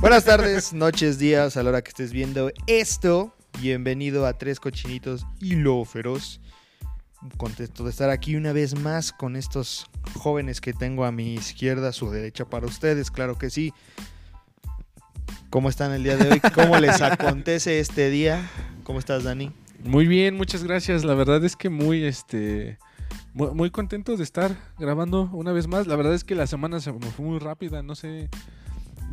Buenas tardes, noches, días, a la hora que estés viendo esto. Bienvenido a Tres Cochinitos y Lo Feroz. Contento de estar aquí una vez más con estos jóvenes que tengo a mi izquierda, a su derecha para ustedes, claro que sí. ¿Cómo están el día de hoy? ¿Cómo les acontece este día? ¿Cómo estás, Dani? Muy bien, muchas gracias. La verdad es que muy, este, muy, muy contento de estar grabando una vez más. La verdad es que la semana se me fue muy rápida, no sé.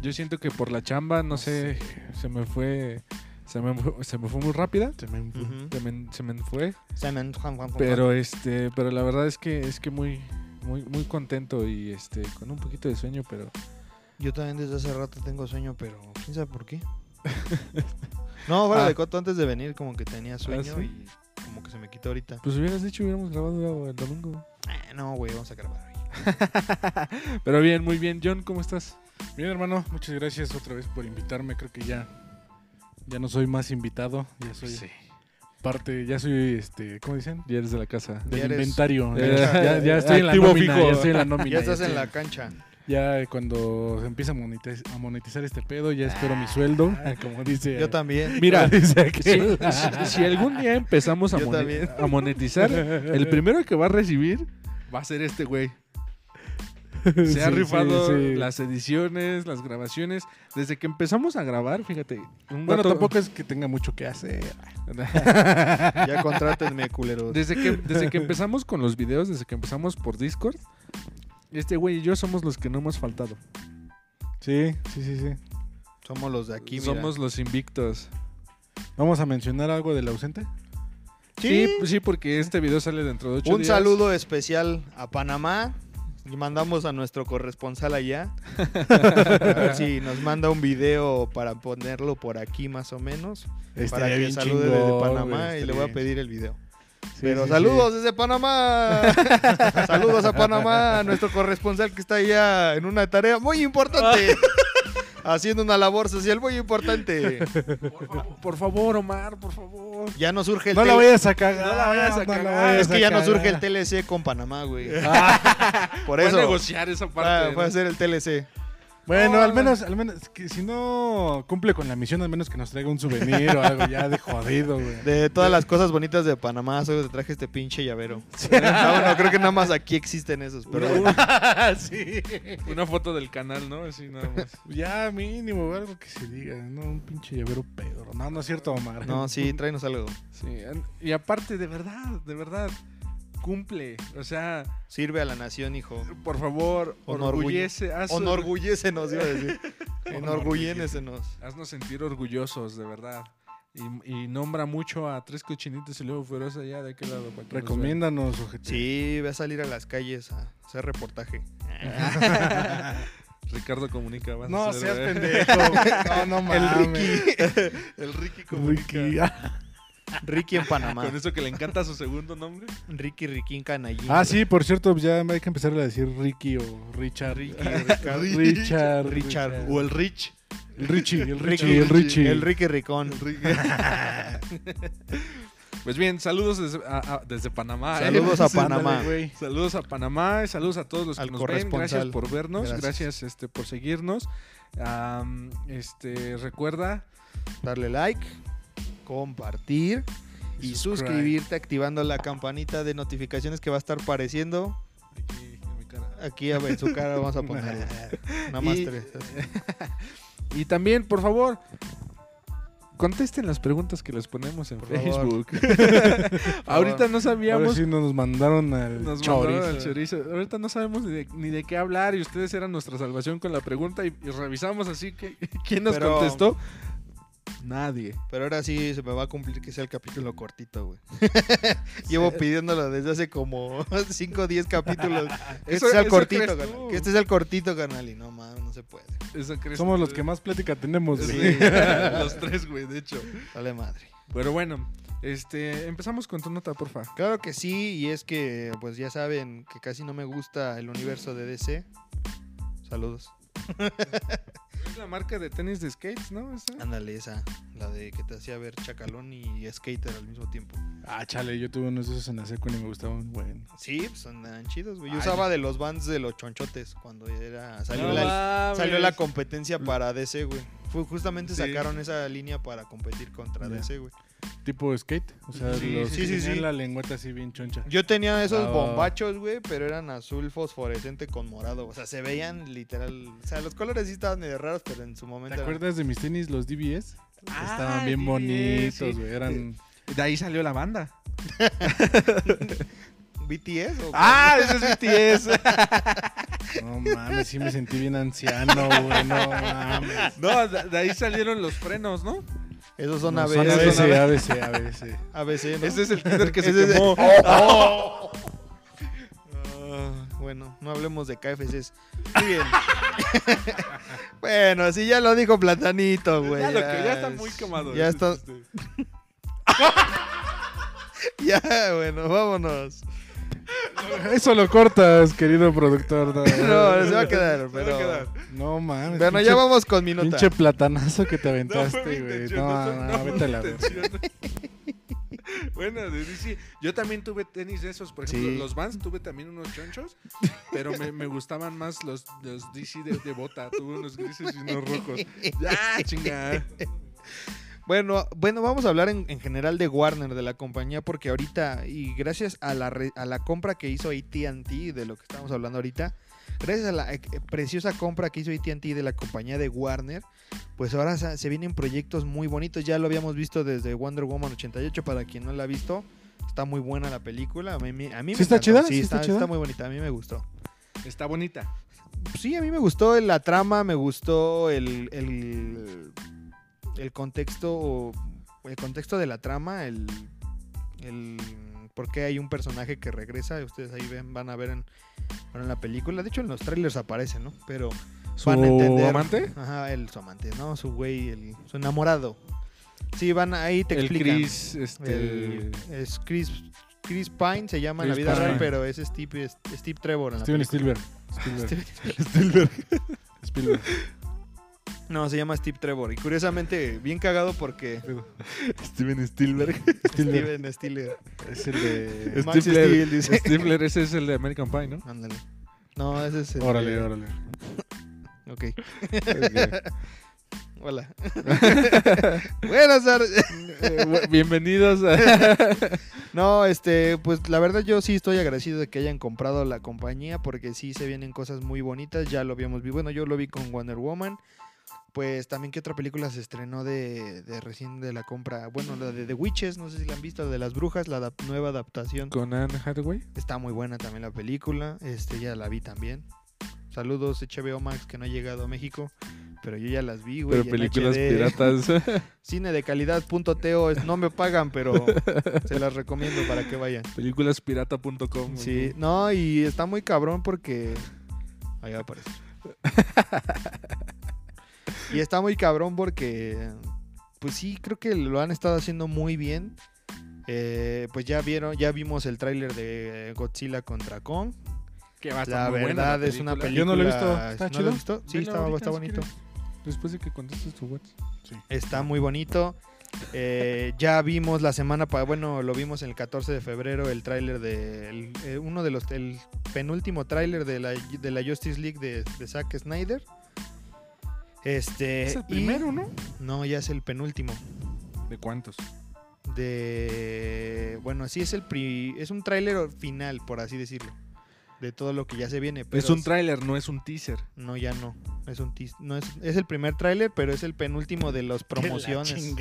Yo siento que por la chamba, no sé, se me fue, se me, fue- se me fue muy rápida. Se me, Ujú. se me- se me fue. Juan, Juan, Pero este, pero la verdad es que es que muy, muy, muy contento y este, con un poquito de sueño, pero Yo también desde hace rato tengo sueño, pero quién sabe por qué. No, fuera Ah. de coto, antes de venir como que tenía sueño ¿sí? y como que se me quitó ahorita. pues hubieras dicho hubiéramos grabado el domingo. Eh, no, güey, vamos a grabar hoy. Pero bien, muy bien. John, ¿cómo estás? Bien, hermano, muchas gracias otra vez por invitarme. Creo que ya, ya no soy más invitado, ya soy parte, ya soy, este, ¿cómo dicen? Ya eres de la casa. Del Ya eres- inventario. Eh, Ya, ya- ya estoy en la activo nómina, fijo. ya estoy en la nómina. Ya estás estoy en la cancha. Ya cuando se empieza a monetiz- a monetizar este pedo, ya espero mi sueldo, como dice. Yo también. Mira, dice si, aquel. si- si algún día empezamos a, Yo mone- también. a monetizar, el primero que va a recibir va a ser este güey. Se Sí, ha rifado sí. las ediciones, las grabaciones. Desde que empezamos a grabar, fíjate. Un Bueno, tampoco es que tenga mucho que hacer. Ya contrátenme, culeros. Desde que, desde que empezamos con los videos, desde que empezamos por Discord, este güey y yo somos los que no hemos faltado. Sí, sí, sí, sí. Somos los de aquí, mira. somos los invictos. Vamos a mencionar algo del ausente. Sí. sí, porque este video sale dentro de ocho Un días. saludo especial a Panamá. Y mandamos a nuestro corresponsal allá. A ver si nos manda un video para ponerlo por aquí más o menos. para Estaría que bien salude chingón, desde Panamá güey, y le voy a pedir el video. Sí, Pero sí, saludos desde Panamá. saludos a Panamá, a nuestro corresponsal que está allá en una tarea muy importante. haciendo una labor social muy importante. Por, favor, por favor, Omar, por favor. Ya nos surge el No la vayas a cagar. No la vayas a no cagar. vayas Es que a ya cagar. surge el TLC con Panamá, güey. Por Voy a eso. negociar esa Ah, parte. Puede ¿no? ser el TLC. Bueno, No, al no. menos, al menos, que si no cumple con la misión, al menos que nos traiga un souvenir o algo ya de jodido, güey. De todas las cosas bonitas de Panamá, solo te traje este pinche llavero. Ah, bueno, creo que nada más aquí existen esos, pero Una- sí. Una foto del canal, ¿no? Así nada más. Ya mínimo, algo que se diga, no un pinche llavero pedro. No, no es cierto, Omar. no, sí, tráenos algo. Sí, y aparte, de verdad, de verdad, cumple. O sea, Sirve a la nación, hijo. por favor, orgullece. Enorgullécenos, iba a decir. Enorgullécenos. Haznos sentir orgullosos, de verdad. Y, y nombra mucho a tres cochinitos y luego feroz allá de aquel lado. Para que nos Recomiéndanos, ojete. Sí, ve a salir a las calles a hacer reportaje. Ricardo comunica. vas a No hacer, seas ¿eh? pendejo. No, no El mames. Ricky. El Ricky comunica. Ricky. Ricky en Panamá. Con eso que le encanta su segundo nombre. Ricky Riquín Canallín. Ah, sí, por cierto, ya hay que empezar a decir Ricky o Richard. Ricky. Richard. Richard. O el Rich. El Richie, el Ricky, Richie, el Richie. El Ricky Ricón. Pues bien, saludos desde, a- a- desde Panamá. ¿eh? Saludos a Panamá. Saludos a Panamá, saludos a todos los que Al nos ven, gracias por vernos, Gracias. gracias, este, por seguirnos. Este, recuerda, Darle like, compartir y Subscribe. suscribirte activando la campanita de notificaciones que va a estar apareciendo. aquí en mi cara. Aquí ver, su cara vamos a poner. Nada más Y- tres. Y también, por favor, contesten las preguntas que les ponemos en Por. Facebook. Ahorita no Ahora sabíamos. sí nos mandaron al Nos chorizo. mandaron al chorizo. Ahorita no sabemos ni de, ni de qué hablar y ustedes eran nuestra salvación con la pregunta y, y revisamos así que quién nos Pero- contestó. Nadie. Pero ahora sí se me va a cumplir que sea el capítulo cortito, güey. Llevo pidiéndolo desde hace como 5 o 10 capítulos. Que Eso- este sea el cortito, canal. Que este sea el cortito, canal. Y no mames, no se puede. Eso crees Somos tú. los que más plática tenemos. Sí, güey. los tres, güey, de hecho. Dale madre. Pero bueno, este, empezamos con tu nota, porfa. Claro que sí, y es que, pues ya saben que casi no me gusta el universo de DC. Saludos. Es la marca de tenis de skates, ¿no? ¿Esa? Ándale, esa. La de que te hacía ver chacalón y skater al mismo tiempo. Ah, chale, yo tuve unos de esos en la secu y me gustaban. Bueno. Sí, pues andan chidos, güey. Yo Ay. usaba de los bands de los chonchotes cuando era. Salió, No la, salió la competencia para DC, güey. Fue justamente Sí. sacaron esa línea para competir contra Ya. DC, güey. Tipo skate. O sea, Sí, los sí, que sí, tenían sí. la lengüeta así bien choncha. Yo tenía esos Ah, bombachos, güey, pero eran azul fosforescente con morado. O sea, se veían literal. O sea, los colores sí estaban medio raros, pero en su ¿Te momento. eran- acuerdas de mis tenis, los DBS? Ah, Estaban bien DBS, bonitos, sí. güey. Eran. De ahí salió la banda. ¿BTS o ¡Ah! Ese es BTS. No mames, sí me sentí bien anciano, güey. No mames. no, de ahí salieron los frenos, ¿no? Esos son No, ABC. son ABC, ABC, ABC, ABC. ABC, ¿no? Ese es el Tinder que se quemó. Ah, bueno, no hablemos de KFCs. Muy bien. bueno, sí, ya lo dijo Platanito, güey. ya, lo que, ya está es- muy quemado. Ya ese está. Ya, bueno, vámonos. Eso lo cortas, querido productor. No, No, se va a quedar, Se va a pero. quedar. No mames. Bueno, pinche- ya vamos con mi nota. Pinche platanazo que te aventaste, güey. No, no, no, vete a la. Bueno, de DC, yo también tuve tenis de esos, por ejemplo, Sí. los Vans tuve también unos chonchos, pero me, me gustaban más los, los DC de, de bota, tuve unos grises y unos rojos. Ya, chinga. Bueno, bueno, vamos a hablar en, en general de Warner, de la compañía, porque ahorita, y gracias a la, re- a la compra que hizo ATT, de lo que estamos hablando ahorita, gracias a la eh, preciosa compra que hizo ATT de la compañía de Warner, pues ahora se, se vienen proyectos muy bonitos. Ya lo habíamos visto desde Wonder Woman 88, para quien no la ha visto. Está muy buena la película. A mí, a mí me ¿Sí está encantó. chida? Sí, ¿Sí está, está chida? está muy bonita. A mí me gustó. Está bonita. Sí, a mí me gustó la trama, me gustó el, el, el contexto, el contexto de la trama, el, el por qué hay un personaje que regresa, ustedes ahí ven, van a ver en, en la película, de hecho en los trailers aparece, ¿no? Pero ¿Su van a entender. amante? Ajá, el su amante, ¿no? Su güey, el, su enamorado. Sí, van ahí te El explican. Chris, este... El- es Chris, Chris Pine se llama en la vida real, pero es Steve, es Steve Trevor en Steven. Spielberg. Spielberg. Spielberg. No, se llama Steve Trevor. Y curiosamente, bien cagado porque Steven Spielberg. Steven Stiller. Es el de. Max. Steel, dice. Stifler, ese es el de American Pie, ¿no? Ándale. No, ese es el. Órale, de- órale. Ok. Hola. Buenas tardes. Eh, bienvenidos a... No, este, pues la verdad yo sí estoy agradecido de que hayan comprado la compañía porque sí se vienen cosas muy bonitas, ya lo habíamos visto, bueno, yo lo vi con Wonder Woman, pues también que otra película se estrenó de, de recién de la compra, bueno, la de The Witches, no sé si la han visto, la de las brujas, la adap- nueva adaptación, Con Anne Hathaway. está muy buena también la película, este, ya la vi también. Saludos HBO Max que no ha llegado a México, pero yo ya las vi, güey. Pero películas HD. piratas. Cine de calidad punto teo, es- no me pagan, pero se las recomiendo para que vayan. Películaspirata.com. Sí, no, y está muy cabrón porque. Ahí va a aparecer. y está muy cabrón porque. Pues sí, creo que lo han estado haciendo muy bien. Eh, pues ya vieron, ya vimos el tráiler de Godzilla contra Kong. Que va a estar La muy buena verdad la es una película. Yo no lo he visto. ¿Está ¿No chido? lo has visto? Sí, está, ahorita, está bonito. Después de que contestes tu WhatsApp. Sí. Está muy bonito. Eh, ya vimos la semana, pa- bueno, lo vimos el 14 de febrero, el tráiler de el- eh, uno de los, el penúltimo tráiler de la, de la Justice League de, de Zack Snyder. Este, Es el y- primero, ¿no? No, ya es el penúltimo. ¿De cuántos? De, bueno, sí es el pri- es un tráiler final, por así decirlo, de todo lo que ya se viene. Pero es un tráiler, no es un teaser. No, ya no. Es un tis- no es, es el primer tráiler, pero es el penúltimo de las promociones.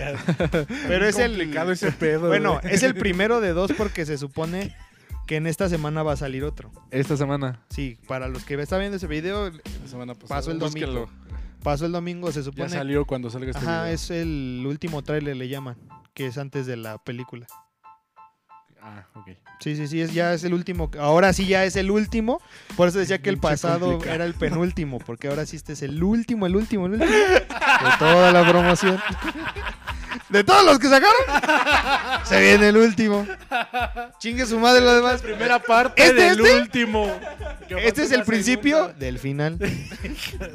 Pero es el complicado ese pedo. Bueno, güey. es el primero de dos porque se supone que en esta semana va a salir otro. Esta semana. Sí, para los que están viendo ese video, La semana pasada. pasó el domingo. Búsquenlo. Pasó el domingo, se Ya supone. salió cuando salga este Ajá, video. es el último tráiler le llaman, que es antes de la película. Ah, ok. Sí, sí, sí, es, ya es el último. Ahora sí ya es el último. Por eso decía que el pasado era el penúltimo, porque ahora sí este es el último, el último, el último de toda la promoción. De todos los que sacaron, se viene el último. Chingue su madre lo demás. Primera parte Este, del este. último. Este es el principio del final.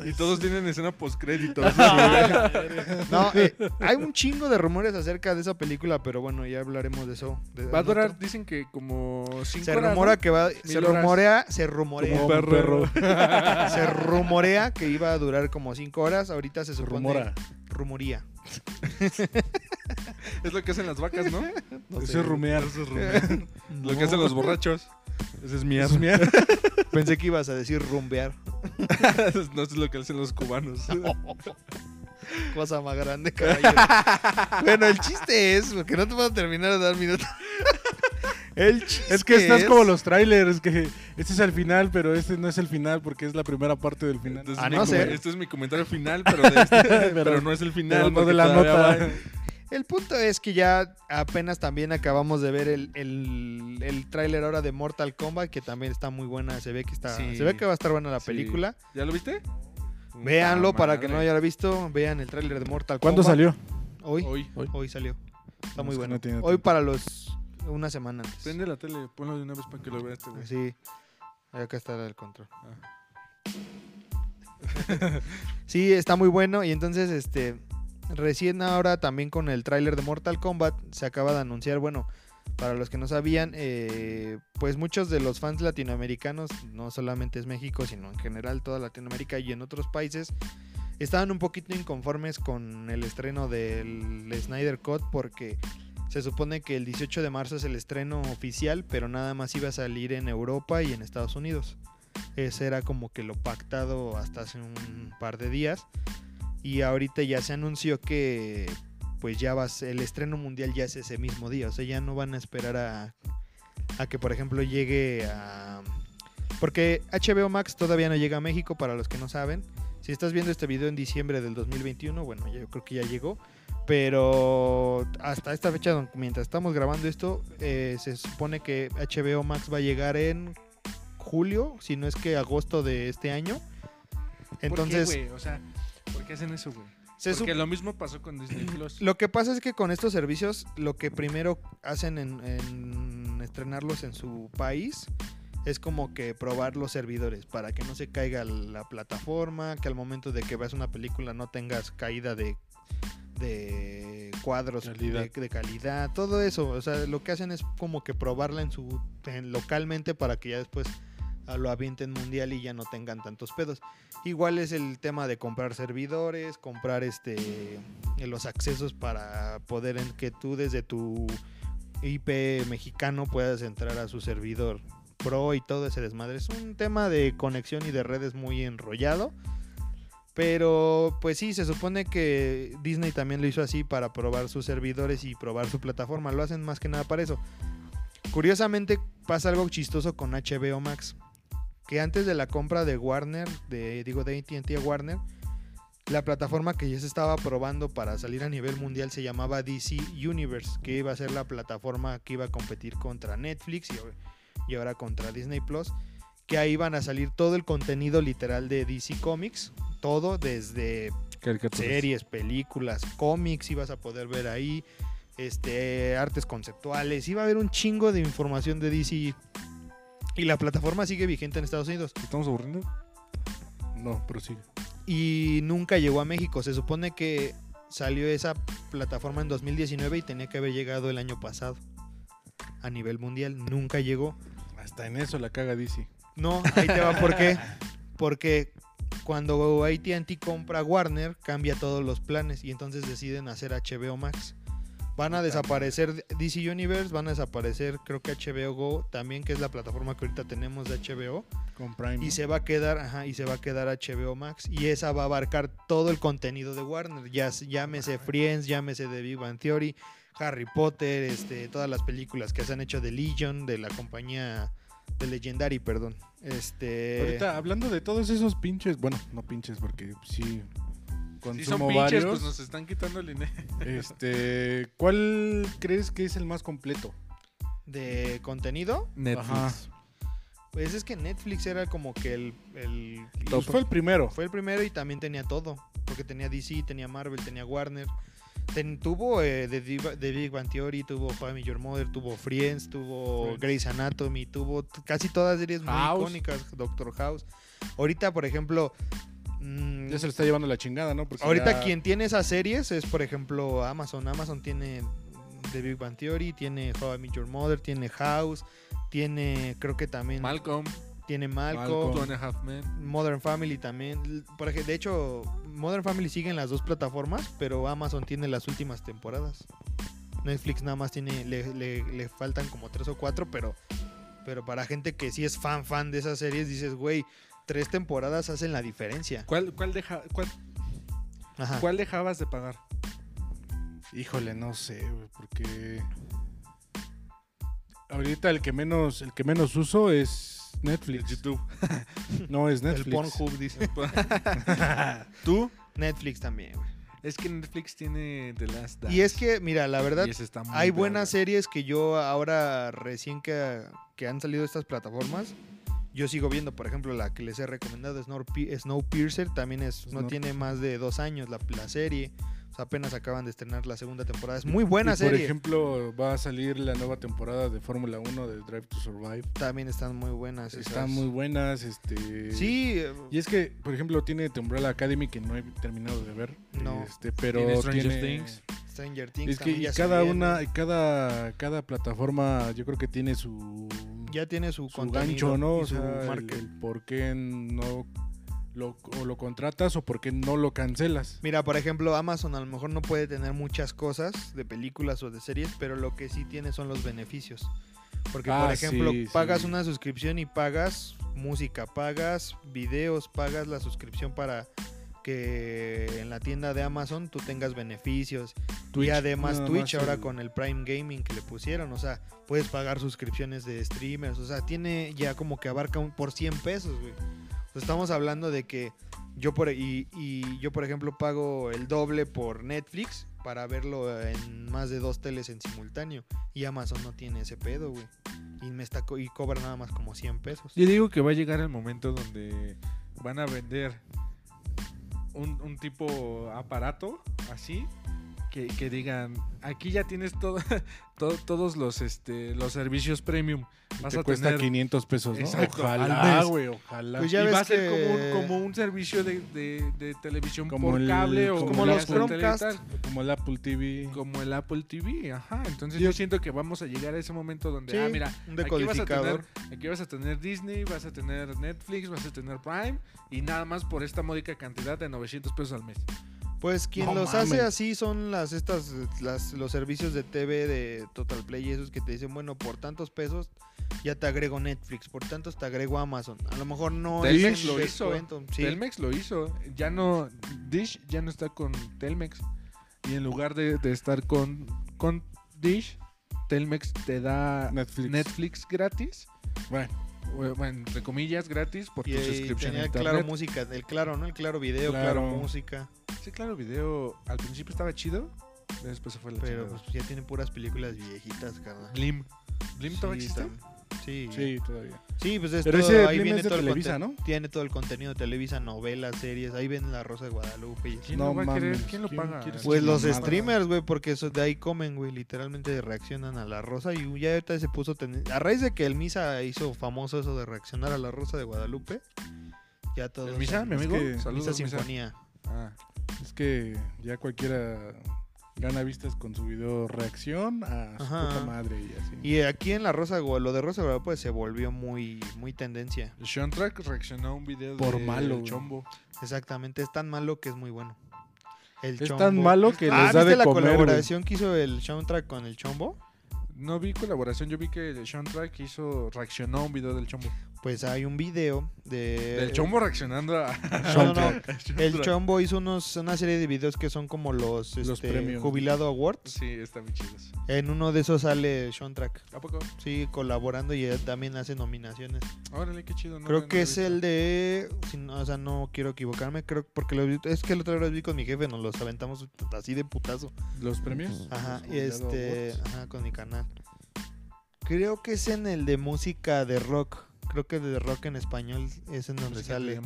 Y todos tienen escena postcréditos. No, eh, hay un chingo de rumores acerca de esa película, pero bueno, ya hablaremos de eso. de- Va a durar, otro. dicen que como cinco Se horas, rumora ¿no? que va, se horas. rumorea, se rumorea, Como un perro. se rumorea que iba a durar como 5 horas. Ahorita se supone. Rumora. Rumoría. Es lo que hacen las vacas, ¿no? No Eso sé. es rumear. Lo que hacen los borrachos. Ese es miar. Pensé que ibas a decir rumbear. no es lo que hacen los cubanos. Cosa más grande, caballero. bueno, el chiste es, porque no te puedo terminar de dar minuto. El chiste Es que estás es- como los trailers, que este es el final, pero este no es el final porque es la primera parte del final. Entonces, A mi no ser- Este es mi comentario final, pero, de este- pero no es el final. no de la nota. va. El punto es que ya apenas también acabamos de ver el, el, el tráiler ahora de Mortal Kombat, que también está muy buena. Se ve que está, Sí. se ve que va a estar buena la Sí. película. ¿Ya lo viste? Véanlo para que no haya visto. Vean el tráiler de Mortal ¿Cuándo Kombat. salió? Hoy. Hoy. Hoy salió. Está No, muy bueno. no Hoy para los una semana antes. Prende la tele, ponlo de una vez para que lo vea este güey. Sí. Acá está el control. sí, está muy bueno. Y entonces, este. Recién ahora también con el tráiler de Mortal Kombat se acaba de anunciar, bueno, para los que no sabían, eh, pues muchos de los fans latinoamericanos, no solamente es México, sino en general toda Latinoamérica y en otros países, estaban un poquito inconformes con el estreno del Snyder Cut porque se supone que el 18 de marzo es el estreno oficial, pero nada más iba a salir en Europa y en Estados Unidos. Ese era como que lo pactado hasta hace un par de días. Y ahorita ya se anunció que pues ya va a ser- el estreno mundial ya es ese mismo día. O sea, ya no van a esperar a, a que por ejemplo llegue a... Porque HBO Max todavía no llega a México, para los que no saben. Si estás viendo este video en diciembre del 2021, bueno, yo creo que ya llegó. Pero hasta esta fecha, mientras estamos grabando esto, eh, se supone que HBO Max va a llegar en julio, si no es que agosto de este año. Entonces, ¿Por qué, güey? O sea, ¿por qué hacen eso, güey? se Porque lo mismo pasó con Disney Plus. lo que pasa es que con estos servicios, lo que primero hacen en, en estrenarlos en su país es como que probar los servidores para que no se caiga la plataforma, que al momento de que veas una película no tengas caída de, de cuadros Calidad. De, de calidad, todo eso. O sea, lo que hacen es como que probarla en su en- localmente para que ya después ah, lo avienten mundial y ya no tengan tantos pedos. Igual es el tema de comprar servidores, comprar este los accesos para poder en que tú desde tu IP mexicano puedas entrar a su servidor pro y todo ese desmadre. Es un tema de conexión y de redes muy enrollado. Pero pues sí, se supone que Disney también lo hizo así para probar sus servidores y probar su plataforma. Lo hacen más que nada para eso. Curiosamente pasa algo chistoso con HBO Max. Que antes de la compra de Warner, de, digo de ATT a Warner, la plataforma que ya se estaba probando para salir a nivel mundial se llamaba DC Universe, que iba a ser la plataforma que iba a competir contra Netflix y, y ahora contra Disney Plus. Que ahí van a salir todo el contenido literal de DC Comics, todo desde series, películas, cómics, ibas a poder ver ahí, este, artes conceptuales, iba a haber un chingo de información de DC. Y la plataforma sigue vigente en Estados Unidos. ¿Estamos aburriendo? No, pero sí. Y nunca llegó a México. Se supone que salió esa plataforma en 2019 y tenía que haber llegado el año pasado. A nivel mundial. Nunca llegó. Hasta en eso la caga DC. No, ahí te va por qué. Porque cuando ATT compra Warner, cambia todos los planes y entonces deciden hacer HBO Max. Van a desaparecer DC Universe, van a desaparecer creo que HBO Go también, que es la plataforma que ahorita tenemos de HBO. Con Prime. Y se va a quedar, ajá, y se va a quedar HBO Max. Y esa va a abarcar todo el contenido de Warner. Ya, llámese Friends, llámese The Big Bang Theory, Harry Potter, este, todas las películas que se han hecho de Legion, de la compañía de Legendary, perdón. Este. Ahorita, hablando de todos esos pinches, bueno, no pinches, porque sí Si consumo son pinches, varios. pues nos están quitando el dinero. Este, ¿cuál crees que es el más completo? De contenido, Ajá. pues es que Netflix era como que el. el- Pues fue el primero. fue el primero y también tenía todo. Porque tenía DC, tenía Marvel, tenía Warner. Ten- tuvo eh, The, Big Bang Theory, tuvo Family Your Mother, tuvo Friends, tuvo. Grey's Anatomy, tuvo casi todas series muy House. icónicas, Doctor House. Ahorita, por ejemplo, mm, Ya se le está llevando la chingada, ¿no? Porque ahorita ya- quien tiene esas series es, por ejemplo, Amazon. Amazon tiene The Big Bang Theory, tiene How I Met Your Mother, tiene House, tiene, creo que también Malcolm, tiene Malcolm. Modern Family también. Por ejemplo, de hecho, Modern Family sigue en las dos plataformas, pero Amazon tiene las últimas temporadas. Netflix nada más tiene, le, le- le faltan como tres o cuatro, pero, pero para gente que sí es fan, fan de esas series, dices, güey, tres temporadas hacen la diferencia. ¿Cuál, cuál, deja, cuál, Ajá. cuál dejabas de pagar? Híjole, no sé, güey, porque ahorita el que menos el que menos uso es Netflix. YouTube. No es El Netflix. Pornhub dice. ¿Tú? Netflix también, güey. Es que Netflix tiene The Last Dance. Y es que, mira, la verdad, hay buenas series que yo ahora, recién que, que han salido estas plataformas, yo sigo viendo, por ejemplo, la que les he recomendado, Snowpi- Snowpiercer, también es, no Snow- tiene más de dos años la, la serie. Sea, apenas acaban de estrenar la segunda temporada. Es muy buena Y, serie. Por ejemplo, va a salir la nueva temporada de Fórmula 1 de Drive to Survive. También están muy buenas. Están esas. muy buenas, este Sí, Y es que, por ejemplo, tiene The Umbrella Academy que no he terminado de ver. No. Este, pero Tiene Stranger tiene- Things. Stranger Things Es que y cada una, y cada, cada plataforma, yo creo que tiene su, ya tiene su, su contenido gancho, ¿no? y O su sea, el, el por qué no lo, o lo contratas o por qué no lo cancelas. Mira, por ejemplo, Amazon a lo mejor no puede tener muchas cosas de películas o de series, pero lo que sí tiene son los beneficios. Porque, por Ah, ejemplo, sí, pagas sí. una suscripción y pagas música, pagas videos, pagas la suscripción para que en la tienda de Amazon tú tengas beneficios. y además Twitch ahora el- con el Prime Gaming que le pusieron, o sea, puedes pagar suscripciones de streamers, o sea, tiene ya como que abarca un, por 100 pesos, güey. Estamos hablando de que yo por y, yo por ejemplo pago el doble por Netflix para verlo en más de dos teles en simultáneo y Amazon no tiene ese pedo, güey. Y me está y cobra nada más como 100 pesos. Yo digo que va a llegar el momento donde van a vender un tipo aparato así que, que digan aquí ya tienes todo, todo- todos los este los servicios premium vas te a cuesta tener 500 pesos, ¿no? Exacto, ojalá, mes. güey, ojalá. Pues ya y ves va a ser que- como un, como un servicio de, de- de televisión Como por el- cable o como Como el los Apple Chromecast. Como el Apple TV. como el Apple TV ajá entonces Yo- yo siento que vamos a llegar a ese momento donde Sí, ah mira un aquí vas a tener decodificador. Aquí vas a tener Disney, vas a tener Netflix, vas a tener Prime y nada más por esta módica cantidad de 900 pesos al mes. Pues quien No los hace así son las estas las los servicios de TV de Total Play y esos que te dicen, bueno, por tantos pesos ya te agrego Netflix, por tantos te agrego Amazon. A lo mejor no Telmex es lo hizo. sí. Telmex lo hizo. Ya no. Dish ya no está con Telmex. Y en lugar de, de estar con, con Dish, Telmex te da Netflix. Netflix gratis. Bueno, entre comillas, gratis por Y, tu suscripción tenía el internet. claro música, el claro, ¿no? El claro video, claro, Claro. música. Sí, claro, video. Al principio estaba chido. Después se fue la Pero chingada. pues ya tiene puras películas viejitas, carnal. Blim. ¿Blim Sí, todavía existe? Sí, sí, todavía. Sí, pues es Pero todo- ese ahí Blim viene es de todo el Televisa, ¿no? Tiene todo el contenido de Televisa, novelas, series. Ahí ven La Rosa de Guadalupe. y. ¿Quién No lo va a querer? mames, ¿Quién lo ¿quién paga? quiere Pues los streamers, güey, porque eso de ahí comen, güey, literalmente reaccionan a la rosa y ya ahorita se puso ten- a raíz de que el Misa hizo famoso eso de reaccionar a la rosa de Guadalupe, ya todo ¿El Misa, mi amigo? que- Misa Saludos, Misa. Sinfonía. Ah. Es que ya cualquiera gana vistas con su video reacción a su Ajá. puta madre y así. Y aquí en la rosa lo de rosa Guadalupe se volvió muy muy tendencia. Sean Track reaccionó a un video Por de malo, El. Chombo. Exactamente, es tan malo que es muy bueno. El es Chombo. tan malo que Ah, les da ¿viste de la comer, güey. colaboración que hizo el soundtrack con el Chombo? No vi colaboración, yo vi que el Sean Track hizo, reaccionó a un video del Chombo. Pues hay un video de Del Chombo reaccionando a... No, no, no. El. Chombo hizo unos, una serie de videos que son como los, Los este, premios. Jubilado Awards. Sí, está muy chidos. En uno de esos sale Sean Track. ¿A poco? Sí, colaborando y él también hace nominaciones. Órale, qué chido. no creo que es el de. si no- o sea, no quiero equivocarme. Creo porque lo vi- es que el otro vez vi con mi jefe, nos los aventamos así de putazo. Los premios. Ajá, Los y este. Awards. Ajá, con mi canal. Creo que es en el de música de rock. Creo que de rock en español es en donde sale.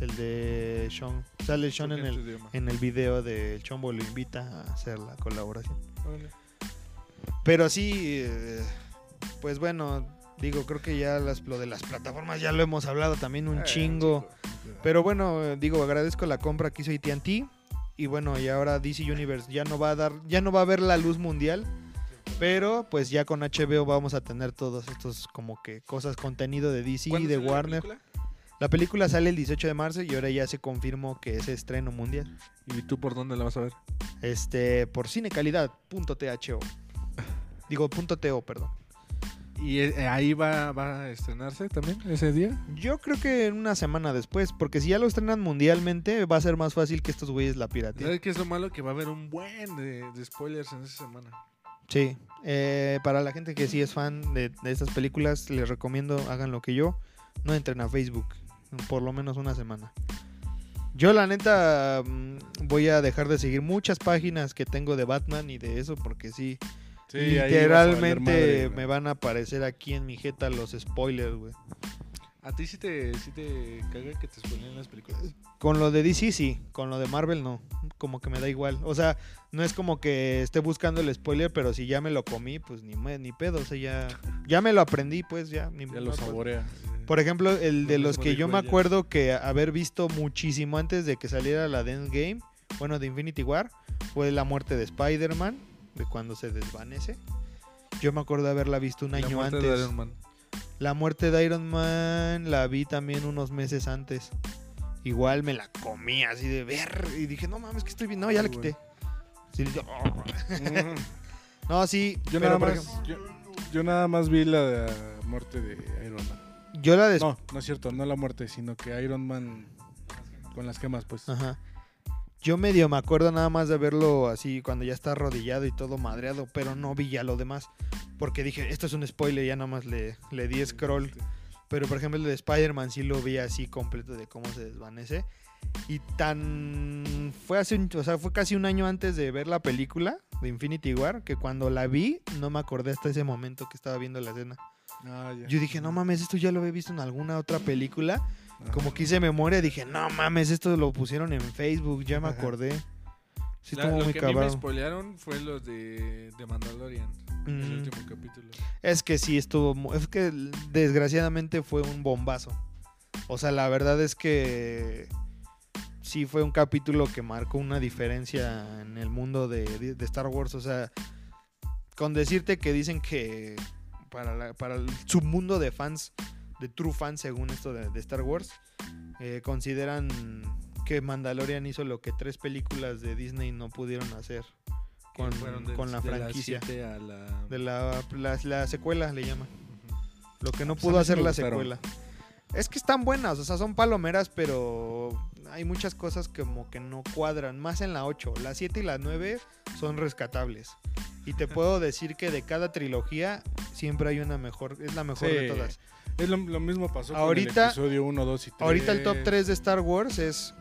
El de Sean. Sale Sean en el, en el video de Chombo lo invita a hacer la colaboración. Pero sí, eh, pues bueno, digo, creo que ya las, lo de las plataformas ya lo hemos hablado también un Eh, chingo. Pero bueno, digo, agradezco la compra que hizo AT&T y bueno, y ahora DC Universe ya no va a dar, ya no va a ver la luz mundial, pero pues ya con HBO vamos a tener todos estos como que cosas, contenido de DC y ¿Cuándo de la Warner. película? La película sale el 18 de marzo y ahora ya se confirmó que es estreno mundial. ¿Y tú por dónde la vas a ver? Este, por cinecalidad.tho. Digo, punto .to, perdón. ¿Y eh, ahí va, va a estrenarse también ese día? Yo creo que en una semana después, porque si ya lo estrenan mundialmente, va a ser más fácil que estos güeyes la pirateen. ¿Sabes qué es lo malo? Que va a haber un buen de, de spoilers en esa semana. Sí, eh, para la gente que sí es fan de, de estas películas, les recomiendo hagan lo que yo, no entren a Facebook, por lo menos una semana. Yo la neta mm, voy a dejar de seguir muchas páginas que tengo de Batman y de eso, porque sí, literalmente me van a aparecer aquí en mi jeta los spoilers, güey. ¿A ti sí te, sí te caga que te spoilen las películas? Con lo de DC sí, con lo de Marvel no, como que me da igual. O sea, no es como que esté buscando el spoiler, pero si ya me lo comí, pues ni, me- ni pedo, o sea, ya, ya me lo aprendí, pues ya. Ni, Ya lo saborea. Por ejemplo, el de Lo los que yo me acuerdo que haber visto muchísimo antes de que saliera la de Endgame, bueno, de Infinity War, fue la muerte de Spider-Man, de cuando se desvanece. Yo me acuerdo de haberla visto un La año muerte antes. de Iron Man. La muerte de Iron Man la vi también unos meses antes. Igual me la comí así de ver y dije, no mames, que estoy bien. No, ya la quité. Sí, yo- no, sí, Yo pero nada, más, ejemplo, yo, yo nada más vi la de la muerte de Iron Man. yo la des- No, no es cierto, no la muerte, sino que Iron Man con las quemas, pues. Ajá. Yo medio me acuerdo nada más de verlo así cuando ya está arrodillado y todo madreado, pero no vi ya lo demás. Porque dije, esto es un spoiler, ya nada más le, le di scroll. Pero por ejemplo el de Spider-Man sí lo vi así completo de cómo se desvanece. Y tan... Fue hace un... O sea, fue casi un año antes de ver la película de Infinity War, que cuando la vi no me acordé hasta ese momento que estaba viendo la escena. Ah. Yo dije, no mames, esto ya lo había visto en alguna otra película. Como que hice memoria, dije, no mames, esto lo pusieron en Facebook, ya me acordé. Sí, La- estuvo lo muy que a mí me cabrón. spoilearon fue los de, de Mandalorian. El Mm, último capítulo. es que sí, estuvo. mu- Es que desgraciadamente fue un bombazo. O sea, la verdad es que sí fue un capítulo que marcó una diferencia en el mundo de, de Star Wars. O sea, con decirte que dicen que para, la- para el submundo de fans, de true fans según esto de, de Star Wars, eh, consideran que Mandalorian hizo lo que tres películas de Disney no pudieron hacer con, de- con la de franquicia. a la... De la, la, la secuela le llaman. Lo que no Pues pudo hacer la secuela. Es que están buenas, o sea, son palomeras, pero hay muchas cosas como que no cuadran. Más en la 8. La 7 y la 9 son rescatables. Y te puedo decir que de cada trilogía siempre hay una mejor. Es la mejor de todas. Es lo, lo mismo pasó Ahorita- con el episodio 1, 2 y 3. Ahorita el top 3 de Star Wars es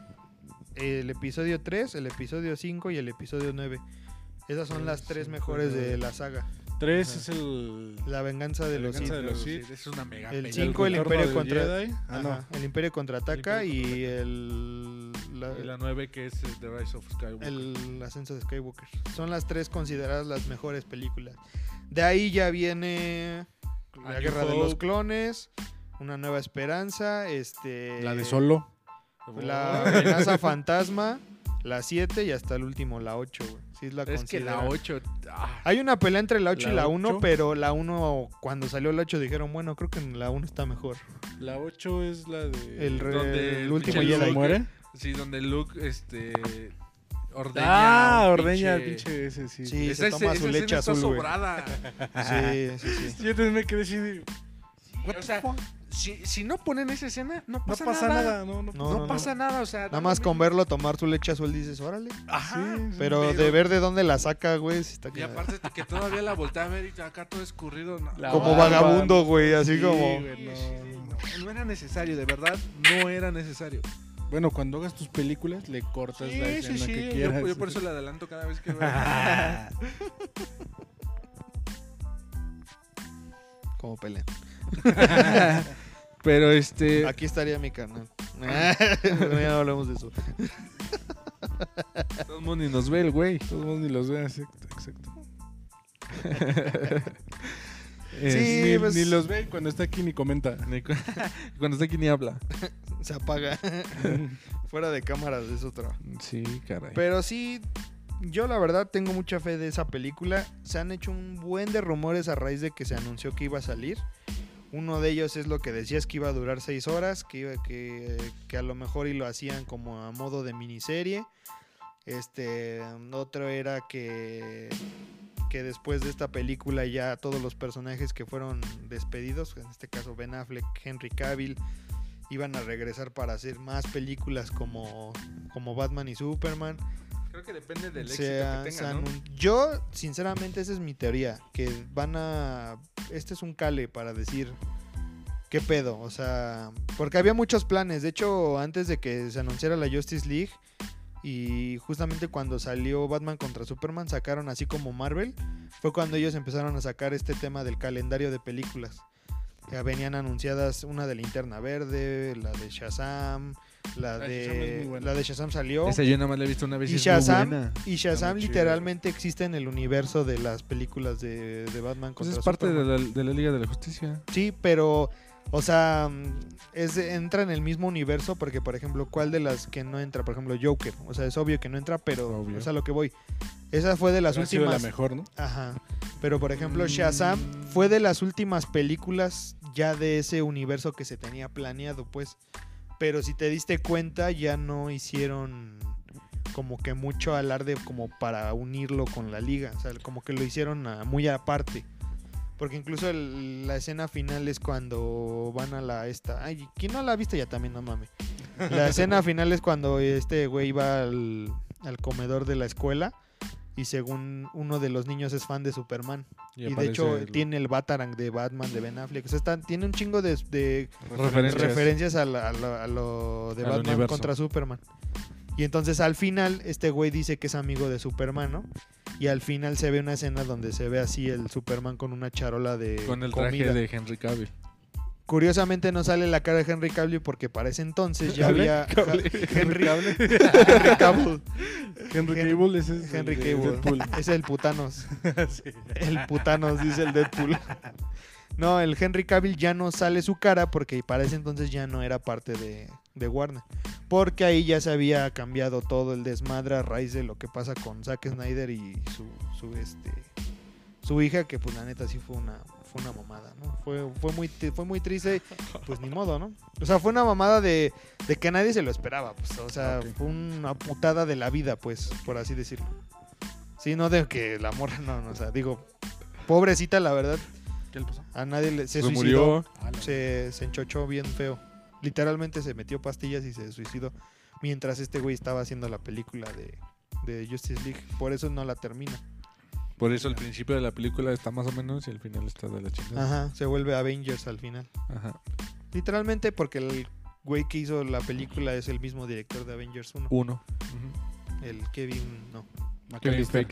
el episodio 3, el episodio 5 y el episodio 9. Esas son las tres Cinco, mejores de la saga. 3 es el... La venganza de La los venganza Sith. de los Sí, Sith. es una mega El película. cinco, el retorno Imperio contra- Jedi. Ah, no. El Imperio contraataca El Imperio y el, la- Y la 9 que es The Rise of Skywalker. el ascenso de Skywalker. Son las tres consideradas las mejores películas. De ahí ya viene La Guerra de los. Clones, Una Nueva Esperanza, este La de Solo. la amenaza fantasma, la 7 y hasta el último, la 8, güey. Sí es la Es que la consideran. 8... ah, Hay una pelea entre la 8 y La la 1, ocho. pero la 1, cuando salió la 8 dijeron, bueno, creo que la 1 está mejor. La 8 es la de... El, re- donde el último Jedi. ¿Se muere? Sí, donde Luke, este... Ordeña Ah, ordeña el pinche- ese, sí. Sí, Esa se toma esa su leche está azul, güey. sobrada. Sí, sí, sí. Yo también me quedé así de... What o sea? Si, si no ponen esa escena, no No pasa, pasa nada. nada, no, no, No, No, no, pasa nada, o sea... Nada más con verlo tomar su leche azul dices, órale. Ajá. Sí, sí. Pero de ver de dónde la saca, güey, sí está Y aparte que todavía la voltea a ver y acá todo escurrido. La Como barba, vagabundo, güey, así Sí, como... güey, Sí, no, sí, no. no, no era necesario, de verdad, no era necesario. Bueno, cuando hagas tus películas, le cortas la escena que quieras. yo por eso le adelanto cada vez que veo. Como pelean. Pero este... Aquí estaría mi canal. Ya no hablamos de eso. Todo el mundo ni nos ve el güey. Todo el mundo ni los ve, exacto. exacto. Eh, Sí, ni, pues- ni los ve cuando está aquí ni comenta. ni cu- Cuando está aquí ni habla. Se apaga. Fuera de cámaras es otra. Sí, caray. Pero sí, yo la verdad tengo mucha fe de esa película. Se han hecho un buen de rumores a raíz de que se anunció que iba a salir. Uno de ellos es lo que decías que iba a durar seis horas, que, iba, que, que a lo mejor y lo hacían como a modo de miniserie. Este, otro era que, que después de esta película ya todos los personajes que fueron despedidos, en este caso Ben Affleck, Henry Cavill, iban a regresar para hacer más películas como, como Batman y Superman. Creo que depende del ha- se anun- Yo, sinceramente, esa es mi teoría. Que van a. Este es un cale para decir. ¿Qué pedo? O sea. Porque había muchos planes. De hecho, antes de que se anunciara la Justice League. Y justamente cuando salió Batman contra Superman, sacaron así como Marvel. Fue cuando ellos empezaron a sacar este tema del calendario de películas. Ya venían anunciadas una de Linterna Verde, la de Shazam, la La de Shazam. La de Shazam salió. Esa yo nada más la he visto una vez y, muy Shazam, buena. y Shazam literalmente existe en el universo de las películas de, de Batman Pues contra es parte de Superman. la, de la Liga de la Justicia. Sí, pero, o sea, es, entra en el mismo universo porque, por ejemplo, ¿cuál de las que no entra? Por ejemplo, Joker. O sea, es obvio que no entra, pero Obvio. es a lo que voy. Esa fue de las Ha sido últimas... la mejor, ¿no? Ajá. Pero, por ejemplo, Shazam fue de las últimas películas ya de ese universo que se tenía planeado, pues. Pero si te diste cuenta, ya no hicieron como que mucho alarde como para unirlo con la liga. O sea, como que lo hicieron muy aparte. Porque incluso el- la escena final es cuando van a la esta. Ay, ¿quién no la ha visto ya también? No mames. La escena final es cuando este güey va al, al comedor de la escuela. Y según uno de los niños es fan de Superman. Y, de hecho el- tiene el Batarang de Batman de Ben Affleck. O sea, está- tiene un chingo de, de Referencias. referencias a, la- a lo, a lo de Batman contra Superman. Y entonces al final este güey dice que es amigo de Superman, ¿no? Y al final se ve una escena donde se ve así el Superman con una charola de Con el traje comida. de Henry Cavill. Curiosamente no sale la cara de Henry Cavill porque para ese entonces ya había Cable. Henry, Henry Cavill. Henry ese es Henry el Cavill. Deadpool. Es el putanos. Sí. El putanos, dice el Deadpool. No, el Henry Cavill ya no sale su cara porque para ese entonces ya no era parte de, de Warner. Porque ahí ya se había cambiado todo el desmadre a raíz de lo que pasa con Zack Snyder y su, su, este, su hija, que pues la neta sí fue una, fue una mamada, ¿no? Fue, fue, muy, fue muy triste, pues ni modo, ¿no? O sea, fue una mamada de, de que nadie se lo esperaba, pues. O sea, fue una putada de la vida, pues, por así decirlo. Sí, no de que la morra, no, no, o sea, digo, pobrecita, la verdad, ¿Qué le pasó? a nadie le, se, Se suicidó, murió. Ah, se, se enchochó bien feo. Literalmente se metió pastillas y se suicidó mientras este güey estaba haciendo la película de, de Justice League. Por eso no la termina. Por eso el principio de la película está más o menos y el final está de la chingada. Ajá, se vuelve Avengers al final. Ajá. Literalmente porque el güey que hizo la película es el mismo director de Avengers 1. Uno. El Kevin, no. Kevin McAllister.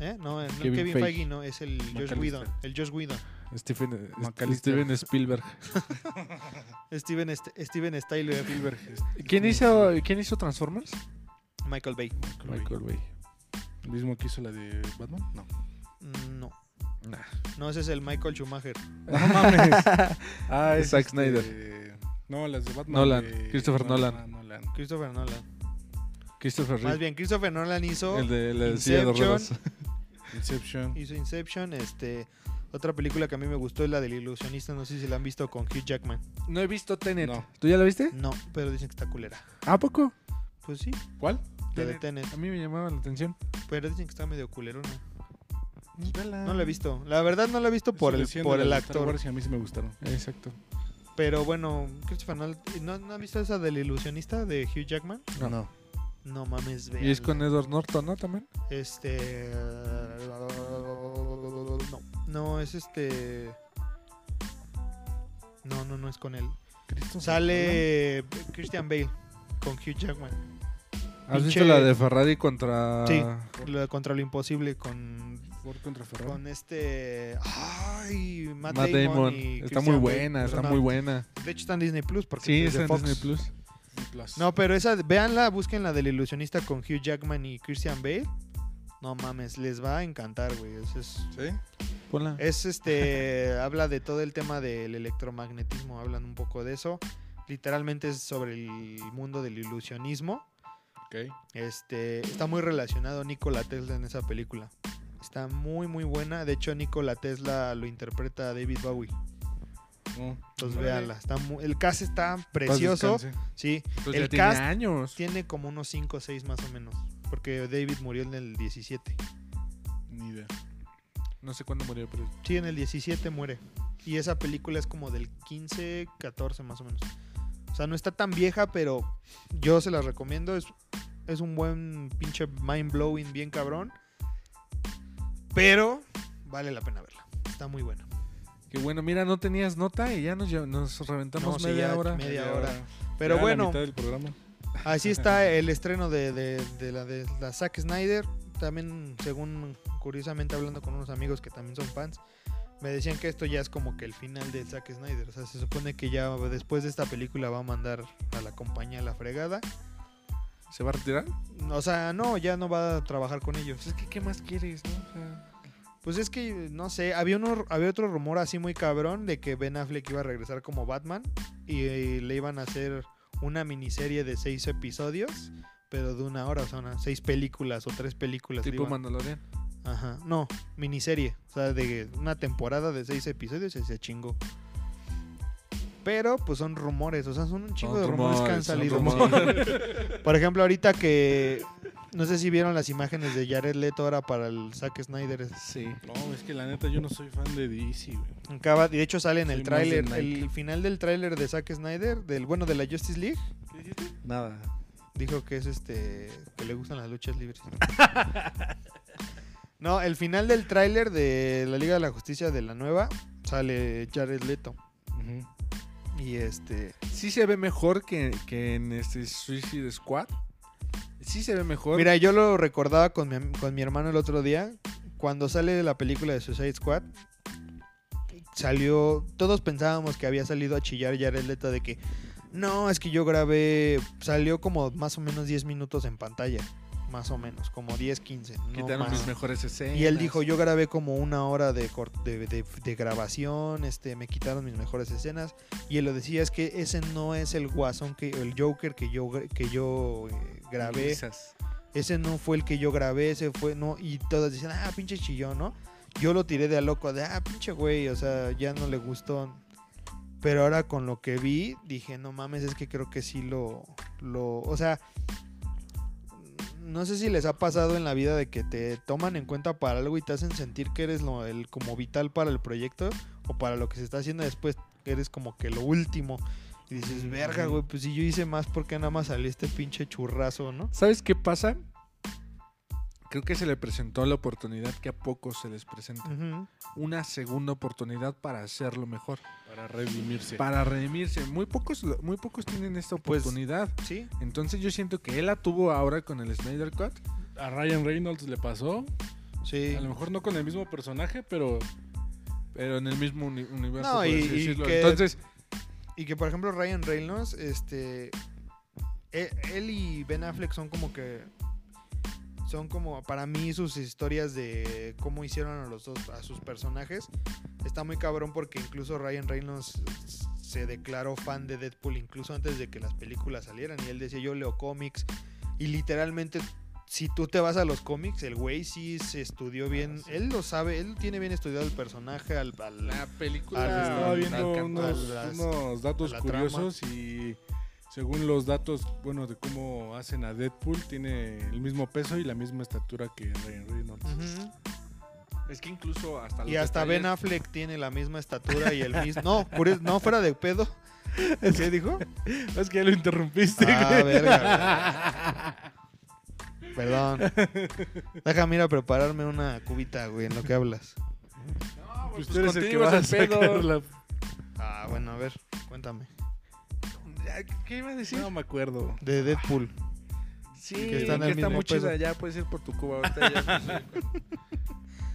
¿Eh? No, no, Kevin Kevin, Feige. Feige no, es el Josh. Whedon. El Josh Whedon. Stephen, eh. Steven Spielberg. Steven, St- Steven Styler. Spielberg. ¿Quién hizo, ¿Quién hizo Transformers? Michael Bay. Michael Bay. ¿El mismo que hizo la de Batman? No. Mm, No. Nah. No, ese es el Michael Schumacher. No mames. ah, Es Zack este- Snyder. No, las de Batman. Nolan, de- Christopher Nolan. ah, Nolan. Christopher Nolan. Christopher Más bien, Christopher Nolan hizo, El de la silla de Inception. Inception. hizo Inception. Este, otra película que a mí me gustó es la del ilusionista. No sé si la han visto con Hugh Jackman. No he visto Tenet. No. ¿Tú ya la viste? No, pero dicen que está culera. ¿A poco? Pues sí, ¿Cuál? la de Tenet. A mí me llamaba la atención. Pero dicen que está medio culerona. No la he visto. La verdad no la he visto por el, por el actor. Wars y a mí sí me gustaron. Exacto. Pero bueno, Christopher. ¿No, no han visto esa del ilusionista de Hugh Jackman? No. No mames, Y es con. Edward Norton, ¿no? También. Este. No, no, es este. No, no, no es con él. Sale Christian Bale con Hugh Jackman. ¿Has Pinche- visto la de Ferrari contra... Sí. Lo- contra lo imposible con. Nolan. Ford contra Ferrari. Con este. Ay, Matt, Matt Damon. Damon. y Está Christian muy Bale. buena, está Pero muy no, buena. De hecho está en Disney Plus porque Sí, es de está en. Disney Plus. Plus. No, pero esa, véanla, busquen la del ilusionista con Hugh Jackman y Christian Bale. No mames, les va a encantar, güey. Es, es, ¿Sí? Ponla. es, este, habla de todo el tema del electromagnetismo, hablan un poco de eso. Literalmente es sobre el mundo del ilusionismo. Ok. Este, está muy relacionado Nikola Tesla en esa película. Está muy, muy buena. De hecho, Nikola Tesla lo interpreta David Bowie. No. Entonces, Órale. véanla. Está mu- el cast está precioso. Sí, Pues el ya tiene cast años. tiene como unos 5 o 6 más o menos. Porque David murió en el 17. Ni idea. No sé cuándo murió, pero Sí, en el 17 muere. Y esa película es como del 15, 14 más o menos. O sea, no está tan vieja, pero yo se la recomiendo. Es, es un buen pinche mind blowing, bien cabrón. Pero vale la pena verla. Está muy buena. Qué bueno, mira, no tenías nota y ya nos, nos reventamos No, sí, media ya hora. media hora. Pero Ya la bueno, mitad del programa. así está el estreno de, de- de la de la Zack Snyder. También, según curiosamente hablando con unos amigos que también son fans, me decían que esto ya es como que el final del Zack Snyder. O sea, se supone que ya después de esta película va a mandar a la compañía a la fregada. ¿Se va a retirar? O sea, no, ya no va a trabajar con ellos. Pues es que, ¿qué más quieres, no? O sea, Pues es que, no sé, había, uno, había otro rumor así muy cabrón de que Ben Affleck iba a regresar como Batman y, le iban a hacer una miniserie de seis episodios, pero de una hora, o sea, una- seis películas o tres películas. tipo Mandalorian. Ajá, no, miniserie, o sea, de una temporada de seis episodios y se chingó. Pero, pues son rumores, o sea, son un chingo Son de rumores, que han salido. rumores. Por ejemplo, ahorita que, no sé si vieron las imágenes de Jared Leto ahora para el Zack Snyder. Sí. No, es que la neta yo no soy fan de DC, güey. Acaba, de hecho sale en el Soy tráiler, el final del tráiler de Zack Snyder, del bueno de la Justice League, Nada. dijo que es este que le gustan las luchas libres. no, el final del tráiler de la Liga de la Justicia de la nueva sale Jared Leto y este Sí se ve mejor que, que en este Suicide Squad. Sí se ve mejor. Mira, yo lo recordaba con mi, con mi hermano el otro día cuando sale la película de Suicide Squad. Salió, todos pensábamos que había salido a chillar Jared Leto de que no, es que yo grabé, salió como más o menos 10 minutos en pantalla, más o menos, como 10, 15. no Quitaron más. mis mejores escenas. Y él dijo, yo grabé como una hora de, de, de- de grabación, este, me quitaron mis mejores escenas. Y él lo decía, es que ese no es el guasón, que el Joker que yo, que yo eh, grabé. Ese no fue el que yo grabé, ese fue, no. Y todos decían, ah, pinche chillón, ¿no? Yo lo tiré de a loco, de, ah, pinche güey, o sea, ya no le gustó. Pero ahora con lo que vi, dije, no mames, es que creo que sí lo, lo, o sea, no sé si les ha pasado en la vida de que te toman en cuenta para algo y te hacen sentir que eres lo, el, como vital para el proyecto o para lo que se está haciendo después, que eres como que lo último. Y dices, verga, güey, pues si yo hice más porque nada más salió este pinche churrazo, ¿no? ¿Sabes qué pasa? Creo que se le presentó la oportunidad que a pocos se les presenta. Una segunda oportunidad para hacerlo mejor. Para redimirse. Para redimirse. Muy pocos, muy pocos tienen esta Pues- oportunidad. Sí, Entonces yo siento que él la tuvo ahora con el Snyder Cut. A Ryan Reynolds le pasó. sí. A lo mejor no con el mismo personaje, pero Pero en el mismo uni- universo. No, por y- así y decirlo. que- Entonces, Y que por ejemplo Ryan Reynolds, este, él, él y Ben Affleck son como que, son como para mí sus historias de cómo hicieron a los dos, a sus personajes, está muy cabrón porque incluso Ryan Reynolds se declaró fan de Deadpool incluso antes de que las películas salieran y él decía yo leo cómics y literalmente si tú te vas a los cómics, el güey sí se estudió bien, sí. él lo sabe, él tiene bien estudiado el personaje al, al- la película. Ah, estaba al- viendo al- unos, datos curiosos y según los datos, bueno, de cómo hacen a Deadpool, tiene el mismo peso y la misma estatura que Ryan Reynolds. Ujú. Es que incluso hasta Y los hasta Ben Affleck cuene la misma estatura y el mismo. No, no fuera de pedo. ¿Qué dijo? Es que ya lo interrumpiste. Ah, güey. verga. güey. Perdón. Déjame ir a prepararme una cubita, güey, en lo que hablas. No, Pues pues tú eres el que contigo va a sacar la... Ah, bueno, a ver, cuéntame. ¿Qué iba a decir? No me acuerdo. De Deadpool. sí, que que está está, en el mismo muy chida. peso. Ya puedes ir por tu cuba. Ahorita ya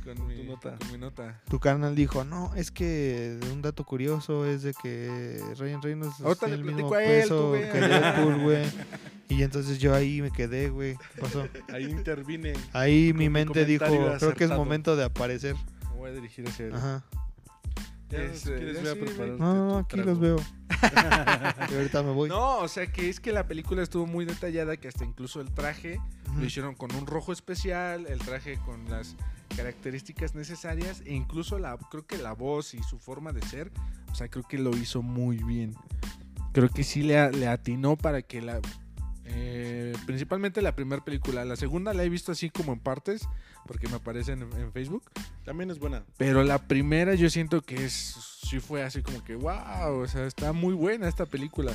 con, con mi nota. Con mi nota. tu carnal dijo, no, es que un dato curioso es de que Ryan Reynolds Ahorita tiene le el mismo platico a él, peso tú, que Deadpool, güey. Y entonces yo ahí me quedé, güey. ¿Qué pasó? Ahí intervine. Ahí mi mi ente dijo, creo que es momento de aparecer. Me voy a dirigir hacia él. Ajá. Ya, Es, si quieres, ya voy a sí, preparar. güey. No, no, aquí trago. los veo. y ahorita me voy. No, o sea que es que la película estuvo muy detallada, que hasta incluso el traje lo hicieron con un rojo especial, el traje con las características necesarias e incluso la creo que la voz y su forma de ser, o sea, creo que lo hizo muy bien. Creo que sí le, le atinó para que la eh, principalmente la primera película, la segunda la he visto así como en partes porque me aparecen en, en Facebook, También es buena. pero la primera yo siento que es sí fue así como que wow, o sea, está muy buena esta película.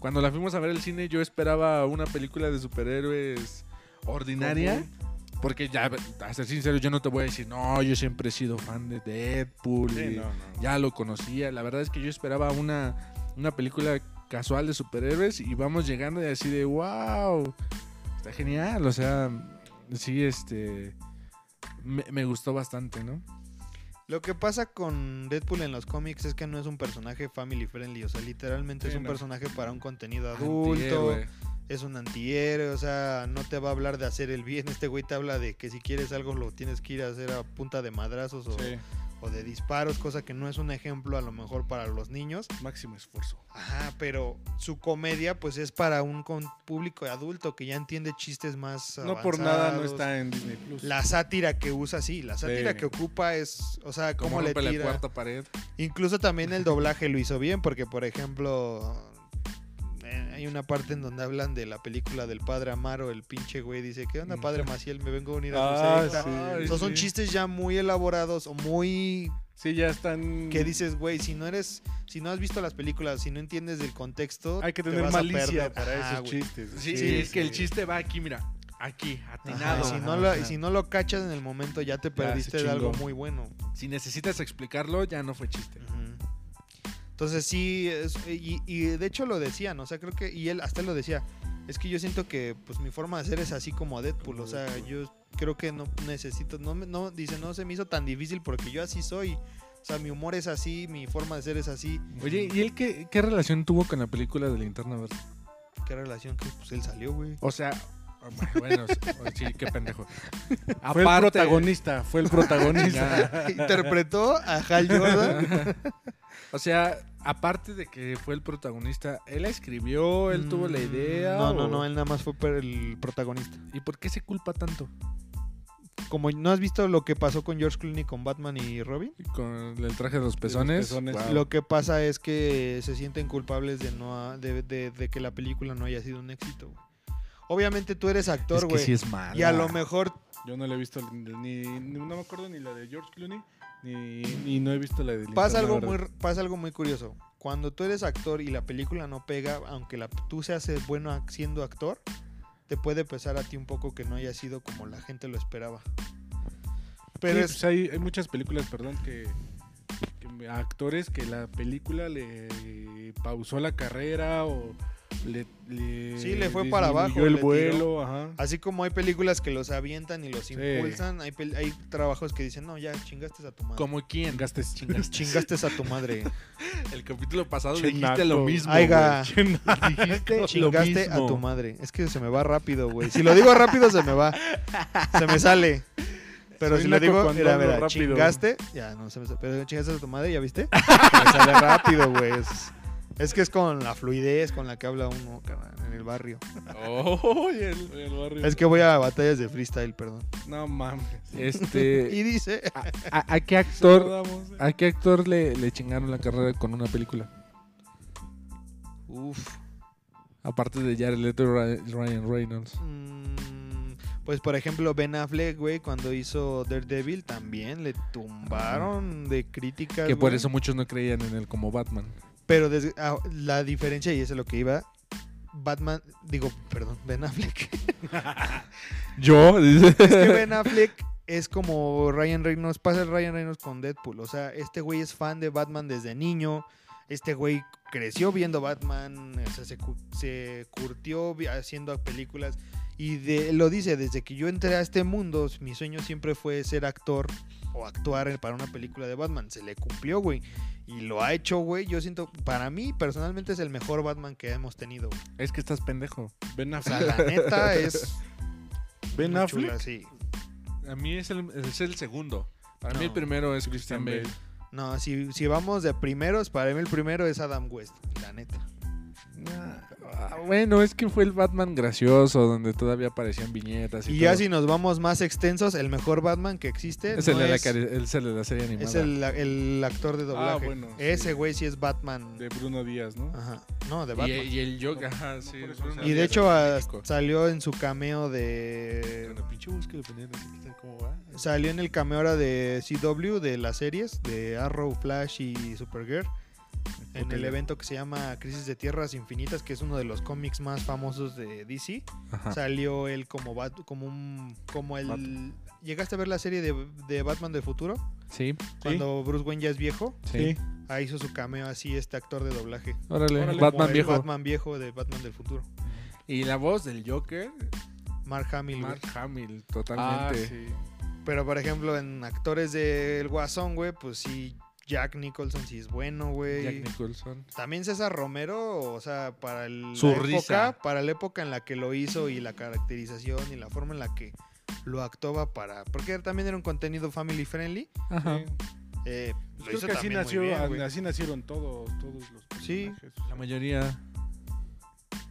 Cuando la fuimos a ver al cine yo esperaba una película de superhéroes ordinaria. Porque ya, a ser sincero, yo no te voy a decir, no, yo siempre he sido fan de Deadpool. Sí, y no, no. Ya lo conocía. La verdad es que yo esperaba una, una película casual de superhéroes y vamos llegando y así de, wow, está genial. O sea, sí, este, me, me gustó bastante, ¿no? Lo que pasa con Deadpool en los cómics es que no es un personaje family friendly, o sea, literalmente Sí, es un no. personaje para un contenido adulto, Antihéroe. es un antihéroe, o sea, no te va a hablar de hacer el bien, este güey te habla de que si quieres algo lo tienes que ir a hacer a punta de madrazos o, Sí, o de disparos, cosa que no es un ejemplo a lo mejor para los niños. máximo esfuerzo. Ajá, pero su comedia pues es para un público adulto que ya entiende chistes más No por nada no está en Disney Plus. La sátira que usa, sí, la sátira Sí. que ocupa es, o sea, Como cómo le rompe la tira. cuarta pared. Incluso también el doblaje lo hizo bien, porque por ejemplo, hay una parte en donde hablan de la película del padre Amaro, el pinche güey dice, ¿qué onda padre Maciel? Me vengo a unir a Ah, secta". sí. Esos son sí. chistes ya muy elaborados o muy Sí, ya están. que dices, güey, si no eres, si no has visto las películas, si no entiendes del contexto, Hay que te tener vas a malicia para esos güey. chistes. Sí, Sí, es que el sí. chiste va aquí, mira. Aquí, Ajá, atinado. y si, no lo, y si no lo cachas en el momento, ya te perdiste de algo muy bueno. Si necesitas explicarlo, ya no fue chiste. Ujú. Entonces sí, es- y, y de hecho lo decían, o sea, creo que, y él hasta él lo decía, es que yo siento que pues mi forma de ser es así como Deadpool, o sea, yo creo que no necesito, no, me- no, dice, no se me hizo tan difícil porque yo así soy, o sea, mi humor es así, mi forma de ser es así, Oye, ¿y él qué, qué relación tuvo con la película de Linterna Verde? ¿qué relación? Que pues él salió, güey. O sea, bueno, sí, qué pendejo. Fue el protagonista, fue el protagonista. Interpretó a Hal Jordan. O sea, aparte de que fue el protagonista, él la escribió, él tuvo la idea. No, no, o- no, él nada más fue el protagonista. ¿Y por qué se culpa tanto? Como no has visto lo que pasó con George Clooney con Batman y Robin, Con el traje de los pezones. pezones. Wow. Lo que pasa es que se sienten culpables de no ha- de, de- de que la película no haya sido un éxito. güey. Obviamente tú eres es actor, que güey. sí es malo. y a lo mejor Yo no le he visto ni, ni- no me acuerdo ni la de George Clooney ni no he visto la pasa algo muy pasa algo muy curioso. Cuando tú eres actor y la película no pega, aunque la, tú seas bueno siendo actor, te puede pesar a ti un poco que no haya sido como la gente lo esperaba. Pero Sí, es pues hay, hay muchas películas, perdón, que, que actores que la película le pausó la carrera o le, le Sí, le fue para abajo, el le vuelo, ajá. Así como hay películas que los avientan y los Sí. impulsan, hay, trabajos que dicen, no, ya chingaste a tu madre. ¿Como quién? Gastes Chingaste a tu madre. El capítulo pasado Che dijiste lo mismo. Aiga. güey. Dijiste lo Chingaste a tu madre. Es que se me va rápido, güey. Si lo digo rápido, se me va. Se me sale. Pero Soy si lo digo, mira, mira, rápido. chingaste, ya no se me sale. Pero chingaste a tu madre, ¿ya viste? Se me sale rápido, güey. Es, es que es con la fluidez con la que habla uno, cabrón, en el barrio. Oh, y el, el barrio. Es que voy a batallas de freestyle, perdón. No mames. Este, Y dice, ¿a, a qué actor, eh. a qué actor le, le chingaron la carrera con una película? uff. Aparte de Jared Leto y Ryan- Ryan Reynolds. Mm, pues por ejemplo Ben Affleck, güey, cuando hizo Daredevil también le tumbaron de críticas. Que por güey. eso muchos no creían en él como Batman. Pero desde- ah, la diferencia, y eso es lo que iba, Batman, digo, perdón, Ben Affleck. ¿Yo? es que Ben Affleck es como Ryan Reynolds, pasa el Ryan Reynolds con Deadpool. O sea, este güey es fan de Batman desde niño. Este güey creció viendo Batman, o sea, se, se curtió haciendo películas. Y de, lo dice, desde que yo entré a este mundo, mi sueño siempre fue ser actor o actuar para una película de Batman. Se le cumplió, güey. Y lo ha hecho, güey. Yo siento, para mí, personalmente, es el mejor Batman que hemos tenido. güey. Es que estás pendejo. Ben O sea, Affleck. la neta es. Ben Affleck. chula, sí. A mí es el, es el segundo. Para mí No. el primero es Christian Bale. No, si, si vamos de primeros, para mí el primero es Adam West, la neta. Ah, bueno, es que fue el Batman gracioso, donde todavía aparecían viñetas y, Y ya todo. si nos vamos más extensos, el mejor Batman que existe Es el, no de la, es, cari- es el de la serie animada. es el, el actor de doblaje. Ah, bueno, sí. Ese güey sí es Batman. De Bruno Díaz, ¿no? Ajá. No, de Batman. y el Joker, sí. Y de hecho ah, salió en su cameo de... Pinche búsqueda, dependiendo de cómo va. Salió en el cameo ahora de CW, de las series, de Arrow, Flash y Supergirl. En el evento que se llama Crisis de Tierras Infinitas, que es uno de los cómics más famosos de DC. Ajá. Salió él como Bat- como un como el. ¿Llegaste a ver la serie de, de Batman del futuro? Sí, Cuando Bruce Wayne ya es viejo. sí. Ahí hizo su cameo así este actor de doblaje. Órale, Órale, Batman Como el viejo. Batman viejo de Batman del futuro. Y la voz del Joker, Mark Hamill. güey. Mark Hamill, Ah, totalmente. sí. Pero por ejemplo, en actores del Guasón, güey, pues sí, Jack Nicholson sí es bueno, güey. Jack Nicholson. También César Romero, o sea, para el, Su la época, para la época en la que lo hizo y la caracterización y la forma en la que lo actuaba para, porque también era un contenido family friendly. Ajá. Sí. eh, lo Creo hizo que así, también nació, muy bien, así nacieron todos, todos los Sí. personajes. La mayoría.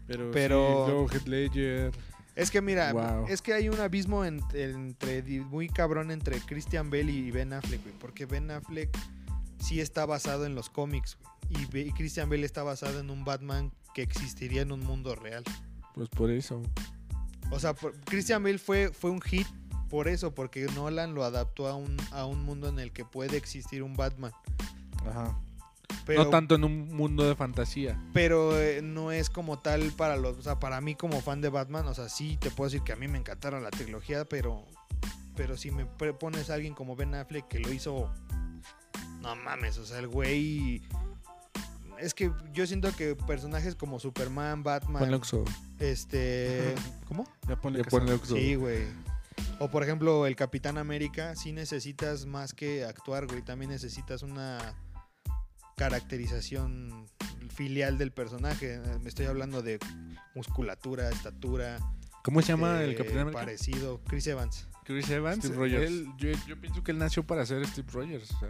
Pero, Pero- sí, Heath Ledger. Es que mira, Wow. es que hay un abismo en- entre di- muy cabrón entre Christian Bale y Ben Affleck, güey, porque Ben Affleck sí está basado en los cómics y, Christian Bale está basado en un Batman que existiría en un mundo real. Pues por eso. O sea, por- Christian Bale fue, fue un hit por eso, porque Nolan lo adaptó a un, a un mundo en el que puede existir un Batman. Ajá. Pero, no tanto en un mundo de fantasía. pero eh, no es como tal para los, o sea, para mí como fan de Batman, o sea, sí te puedo decir que a mí me encantaron la trilogía, pero pero si me pones a alguien como Ben Affleck que lo hizo no mames, o sea, el güey es que yo siento que personajes como Superman, Batman, Ponle Oxxo. este, ¿cómo? Ya ponle Ya ponle. Oxxo. Sí, güey. O por ejemplo, el Capitán América, sí necesitas más que actuar, güey. También necesitas una caracterización filial del personaje. Eh, Me estoy hablando de musculatura, estatura. ¿Cómo se llama eh, el Capitán América? Parecido. Chris Evans. Chris Evans. Steve Rogers. Él- yo, yo pienso que él nació para ser Steve Rogers. o sea,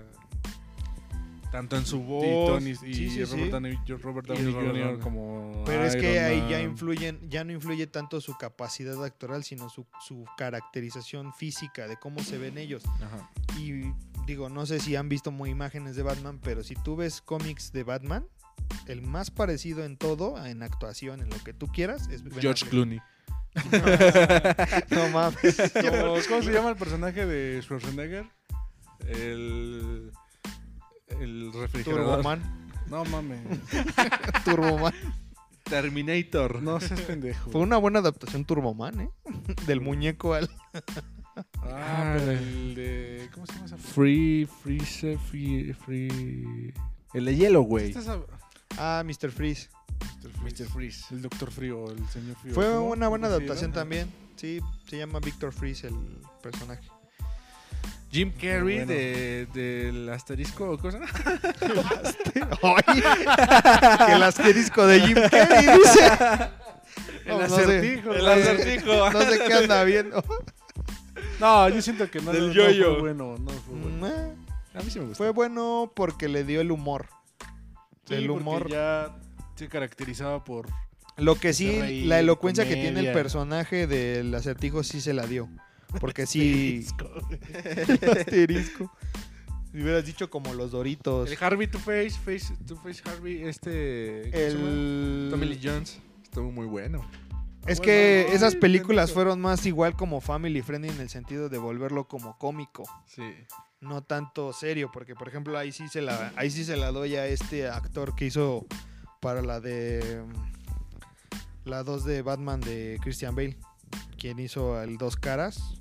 tanto en su voz. Y Tony y Sí, sí, Robert sí. Downey, Robert Y Downey Robert Jr. Como Pero es que ahí ya influyen, ya no influye tanto su capacidad actoral, sino su, su caracterización física de cómo se ven ellos. Ajá. Y digo, no sé si han visto muy imágenes de Batman, pero si tú ves cómics de Batman, el más parecido en todo, en actuación, en lo que tú quieras, es Ben George Affleck. Clooney. No mames. ¿Cómo, cómo se llama el personaje de Schwarzenegger? El. El refrigerador. Turboman. No mames. Turboman. Terminator. No seas pendejo. Fue una buena adaptación Turboman, ¿eh? Del muñeco al... Ah, pero el de. ¿Cómo se llama esa Free, free, se- free, free. El de hielo, güey. Ah, Mr. Freeze. Mr. Freeze. Mr. Freeze. El Doctor Frío, el señor Frío. Fue ¿Cómo? una buena ¿Cómo se adaptación también. Sí, se llama Victor Freeze el personaje. Jim Carrey Bueno. de, del asterisco o cosa. ¡Ay! el asterisco de Jim Carrey, dice. El No, no sé. acertijo. El güey. acertijo. No sé qué anda viendo. No, yo siento que no, Del no yo-yo. fue bueno. No fue bueno. Mm, eh, A mí sí me gustó. Fue bueno porque le dio el humor. Sí, el humor. ya se caracterizaba por. Lo que sí, reír, la elocuencia que tiene el personaje del acertijo sí se la dio. Porque sí. el asterisco. Si hubieras dicho como los doritos. El Harvey Two Face, face Two Face Harvey, este. El. Tommy Lee Jones. Estuvo muy bueno. Es Bueno, que ay, esas películas fueron más igual como family friendly en el sentido de volverlo como cómico, Sí. no tanto serio, porque por ejemplo ahí sí se la ahí sí se la doy a este actor que hizo para la de la 2 de Batman de Christian Bale, quien hizo el Dos Caras.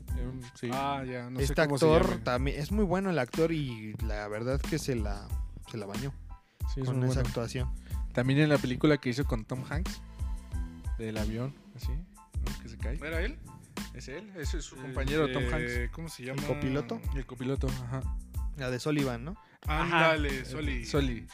Sí. Ah, ya, no sé este cómo se actor también es muy bueno el actor y la verdad que se la se la bañó sí, es con esa bueno. actuación. También en la película que hizo con Tom Hanks. Del avión, así. ¿no? que se cae. ¿Era él? Es él, ese es su compañero Tom Hanks. ¿Cómo se llama? copiloto? El copiloto, ajá. La de Sullivan, ¿no? Ándale, Soli. Soli.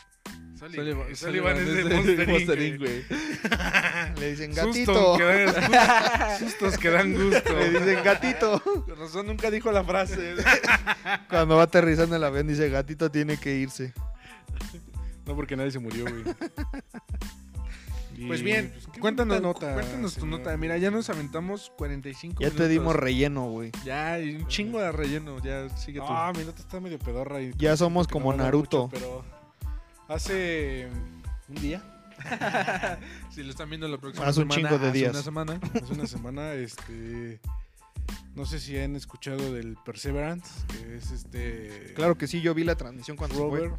Soli. Sullivan, Sullivan es de Monster, Monster Inc, Inc, güey. Le dicen Susto gatito. que dan- sustos que dan gusto. Le dicen gatito. Con razón nunca dijo la frase. Cuando va aterrizando el avión dice gatito tiene que irse. No, porque nadie se murió, güey. Pues bien, qué cuéntanos, nota, cuéntanos tu señor. nota. Mira, ya nos aventamos 45 Ya minutos. te dimos relleno, güey. Ya, y un chingo de relleno. Ya, sigue tú. Ah, mi nota está medio pedorra. Y Ya somos como Naruto. mucho, pero hace un día, si lo están viendo la próxima Hace un semana, chingo de hace días. una semana. hace una semana, este... No sé si han escuchado del Perseverance, que es este... Claro que sí, yo vi la transmisión cuando se fue.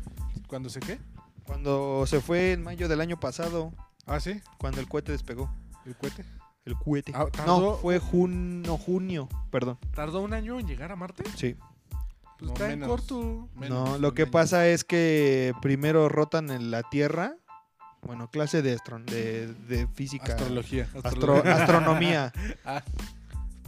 ¿Cuándo se qué? Cuando se fue en mayo del año pasado, Ah, sí, cuando el cohete despegó. el cohete. El cohete. Ah, no, fue junio, junio, perdón. ¿Tardó un año en llegar a Marte? Sí. Pues No, está en corto. Menos, no, lo que pasa es que primero rotan en la Tierra. Bueno, clase de, astron- de, de física. Astrología. Astro- astronomía. Ah.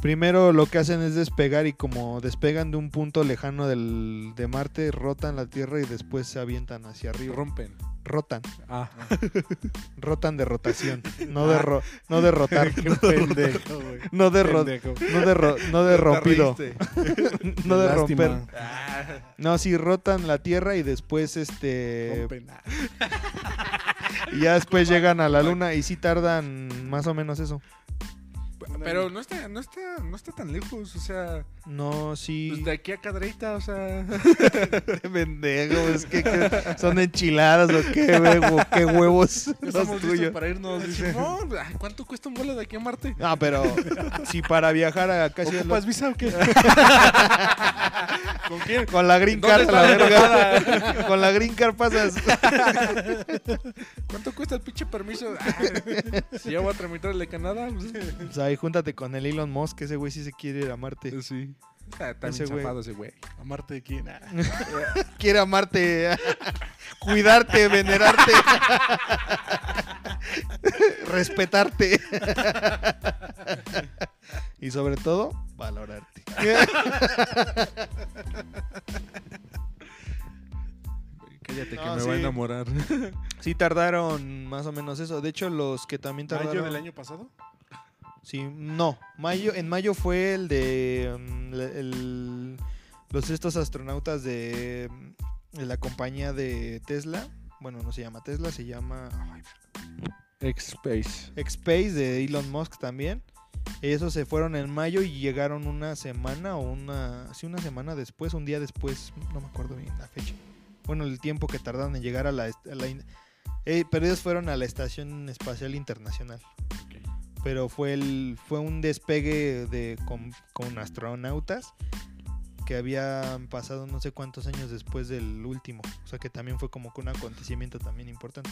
Primero lo que hacen es despegar y como despegan de un punto lejano del, de Marte, rotan la Tierra y después se avientan hacia arriba. Rompen. Rotan. Ah. Rotan de rotación. No de, ro- no de rotar. Qué pendejo, güey. No de, ro- Pendejo. no de, ro- no de rompido. no de Lástima. romper. No, sí, rotan la Tierra y después este... Rompen. Ah. Y ya después llegan a la Luna y sí tardan más o menos eso. Pero no está, no está, no está tan lejos, o sea, No, sí... pues de aquí a Cadreita, o sea, pendejo, es que, que son enchiladas o qué, huevo, qué huevos estamos tuyos. para irnos. Dice, no, ay, ¿cuánto cuesta un vuelo de aquí a Marte? No, pero si para viajar a casi ¿Ocupas visa o qué? ¿Con quién? con la green ¿Dónde card la verga. con la green card pasas. ¿Cuánto cuesta el pinche permiso? Ah, si ya voy a tramitar el de Canadá, pues, ahí júntate con el Elon Musk, ese güey sí se quiere ir a Marte. sí. Está, está Ese güey. ese güey. ¿Amarte de quién? Ah. Quiere amarte, cuidarte, venerarte, respetarte. y sobre todo, valorarte. Cállate que me sí. va a enamorar. Sí tardaron más o menos eso. De hecho, los que también tardaron... ¿Mayo del año pasado? Sí, no. Mayo, en mayo fue el de mm, el- los estos astronautas de, mm, de la compañía de Tesla. Bueno, no se llama Tesla, se llama X-Space. X-Space de Elon Musk también. Esos se fueron en mayo y llegaron una semana o una sí una semana después, un día después, no me acuerdo bien la fecha. Bueno, el tiempo que tardaron en llegar a la, a eh, pero ellos fueron a la estación espacial internacional pero fue el fue un despegue de con, con astronautas que habían pasado no sé cuántos años después del último, o sea que también fue como que un acontecimiento también importante.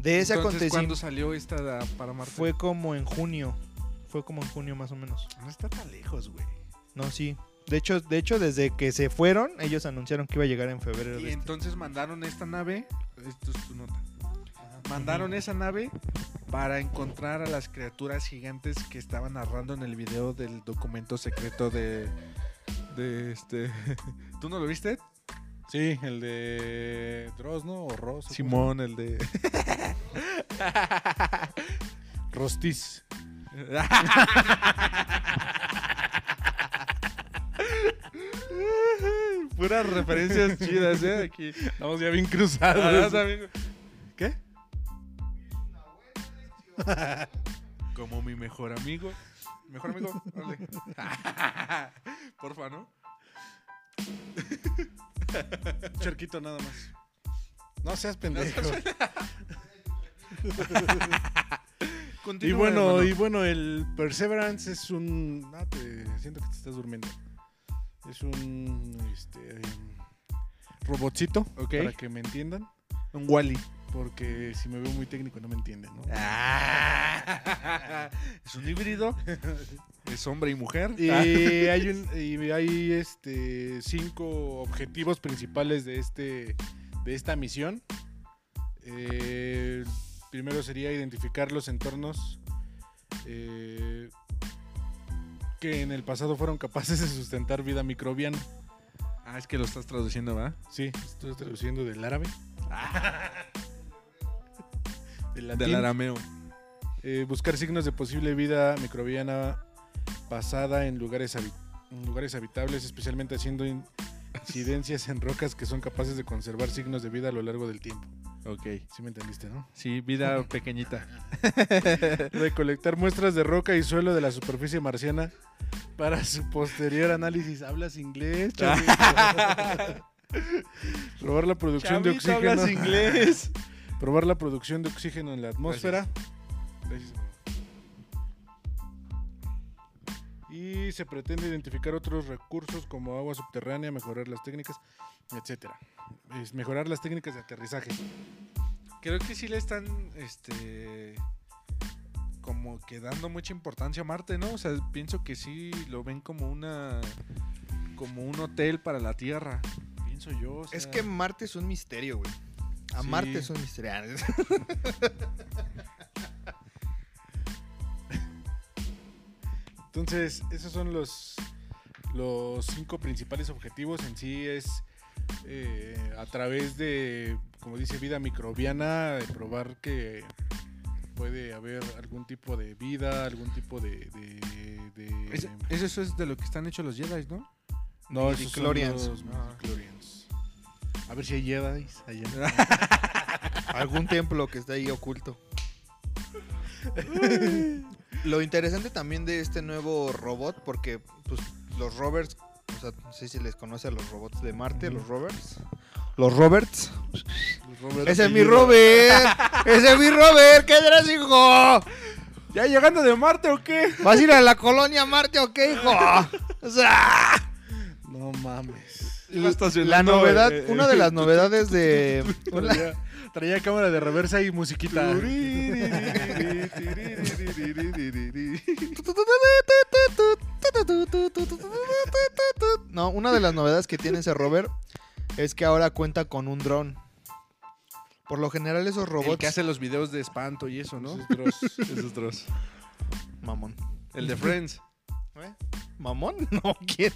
De ese Entonces, ¿cuándo acontecimiento salió esta da- para Marte? fue como en junio, fue como en junio más o menos. No está tan lejos, güey. No, sí. De hecho, de hecho desde que se fueron, ellos anunciaron que iba a llegar en febrero Y de este. entonces mandaron esta nave, esto es tu nota. Mandaron esa nave para encontrar a las criaturas gigantes que estaban narrando en el video del documento secreto de de este ¿Tú no lo viste? Sí, el de Dross, ¿no? O Ross. ¿o cómo Simón, el de? Rostiz. Puras referencias chidas, ¿eh? Aquí. Estamos ya bien cruzados. ¿Qué? Como mi mejor amigo. Mejor amigo, órale. Porfa, ¿no? Charquito nada más. No seas pendejo. y bueno, hermano. y bueno, el Perseverance es un. Ah, te siento que te estás durmiendo. Es un este robotcito, Ok. para que me entiendan. un Wally. Porque si me veo muy técnico no me entienden, ¿no? Ah. es un híbrido. Es hombre y mujer. Y hay, un, y hay este, cinco objetivos principales de, este, de esta misión. Eh, primero sería identificar los entornos eh, que en el pasado fueron capaces de sustentar vida microbiana. Ah, es que lo estás traduciendo, ¿va? Sí, estoy traduciendo del árabe. Del latín. Del arameo. Eh, buscar signos de posible vida microbiana basada en lugares, habi- en lugares habitables, especialmente haciendo in- incidencias en rocas que son capaces de conservar signos de vida a lo largo del tiempo. Ok. ¿Sí me entendiste, no? Sí, vida pequeñita. Recolectar muestras de roca y suelo de la superficie marciana para su posterior análisis. ¿Hablas inglés? Probar la producción de oxígeno. hablas inglés. Probar la producción de oxígeno en la atmósfera. Gracias. Y se pretende identificar otros recursos como agua subterránea, mejorar las técnicas, etcétera. Es mejorar las técnicas de aterrizaje. Creo que sí le están, este, como que dando mucha importancia a Marte, ¿no? O sea, pienso que sí lo ven como una, como un hotel para la Tierra. Pienso yo. o Es que Marte es un misterio, güey. A Sí. Marte es un misterio. Entonces, esos son los, los cinco principales objetivos. En sí es eh, a través de, como dice, vida microbiana, de probar que puede haber algún tipo de vida, algún tipo de... de- eso es de lo que están hechos los Jedi, ¿no? no, esos son los Ah. A ver si hay Jedi allá. Algún templo que está ahí oculto. Lo interesante también de este nuevo robot, porque pues, los rovers, o sea, no sé si les conoce a los robots de Marte, los rovers. Los Roberts. Los Robert Ese es mi. Robert. Ese es mi Robert. ¿Qué eres, hijo? ¿Ya llegando de Marte o qué? ¿Vas a ir a la colonia Marte o qué, hijo? O sea, No mames. La novedad, una de las novedades de... Traía, traía cámara de reversa y musiquita. No, una de las novedades que tiene ese rover es que ahora cuenta con un dron. Por lo general esos robots... El que hace los videos de espanto y eso, ¿no? Esos Dross. Esos Dross. Mamón. El de Friends. ¿Eh? ¿Mamón? No, ¿quién?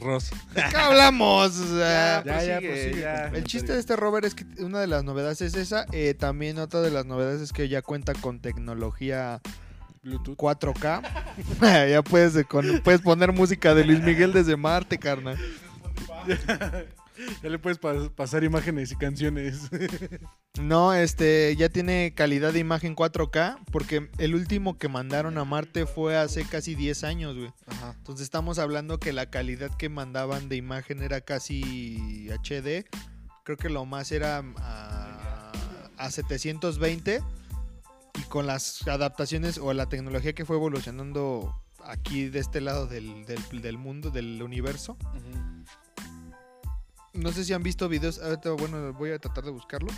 Ross. ¿De qué hablamos? Sea, Ya, ya, prosigue, prosigue ya. El chiste de este rover es que una de las novedades es esa. eh, también otra de las novedades es que ya cuenta con tecnología Bluetooth. 4K. ya puedes, con- puedes poner música de Luis Miguel desde Marte, carnal. Ya le puedes pas- pasar imágenes y canciones. No, este, ya tiene calidad de imagen 4K porque el último que mandaron a Marte fue hace casi 10 años, güey. Ajá. Entonces estamos hablando que la calidad que mandaban de imagen era casi HD. Creo que lo más era a, a 720. Y con las adaptaciones o la tecnología que fue evolucionando aquí de este lado del, del- del mundo, del universo. No sé si han visto videos. Ahorita, bueno, voy a tratar de buscarlo.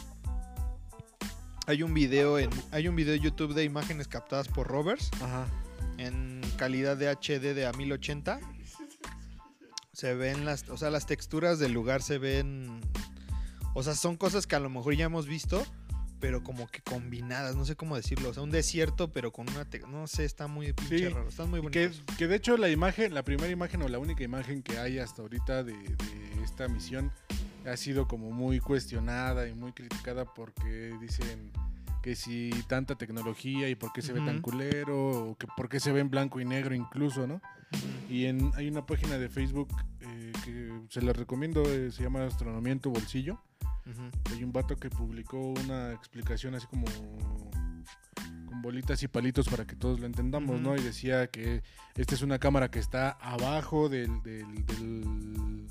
Hay un video en. Hay un video de YouTube de imágenes captadas por rovers Ajá. en calidad de HD de a 1080. Se ven las, o sea, las texturas del lugar se ven, o sea, son cosas que a lo mejor ya hemos visto, pero como que combinadas, no sé cómo decirlo, o sea, un desierto, pero con una, no sé, está muy pinche Sí, raro, están muy bonitos. que de hecho la imagen, la primera imagen o la única imagen que hay hasta ahorita de, de esta misión ha sido como muy cuestionada y muy criticada porque dicen que si tanta tecnología y por qué se ve tan culero o que por qué se ve en blanco y negro incluso, ¿no? Y en, hay una página de Facebook que se la recomiendo, eh, se llama Astronomía en tu bolsillo. Hay un vato que publicó una explicación así como con bolitas y palitos para que todos lo entendamos. ¿no? Y decía que esta es una cámara que está abajo del, del, del,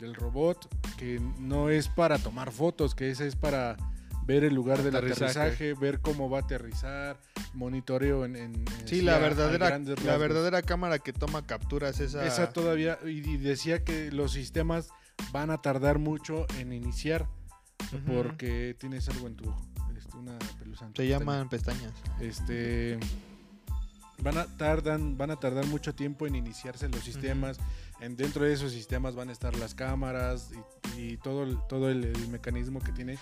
del robot, que no es para tomar fotos, que esa es para ver el lugar del Aterrizaje. aterrizaje, ver cómo va a aterrizar, monitoreo en... Sí, la verdadera, la verdadera cámara que toma capturas esa. Esa todavía, y, y decía que los sistemas van a tardar mucho en iniciar porque tienes algo en tu ojo, este, una pelusa. se llaman pestañas. Este, van a tardan, van a tardar mucho tiempo en iniciarse los sistemas. En dentro de esos sistemas van a estar las cámaras y, y todo, el- todo el, el mecanismo que tiene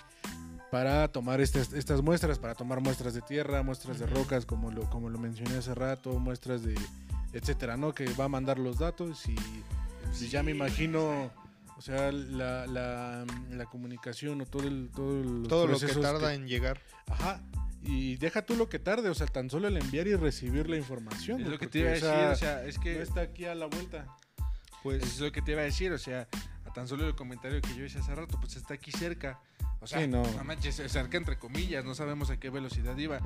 para tomar estas, estas muestras, para tomar muestras de tierra, muestras de rocas, como lo, como lo mencioné hace rato, muestras de, etcétera, ¿no? Que va a mandar los datos y pues, ya me imagino, o sea, la, la, la comunicación o todo el todo, los Todo lo que tarda en llegar. Ajá. Y deja tú lo que tarde, o sea, tan solo el enviar y recibir la información. Es lo que te iba a decir, o sea, es que no está aquí a la vuelta. Pues es lo que te iba a decir, o sea, a tan solo el comentario que yo hice hace rato, pues está aquí cerca. O sea, Sí, no. no manches, cerca entre comillas, no sabemos a qué velocidad iba.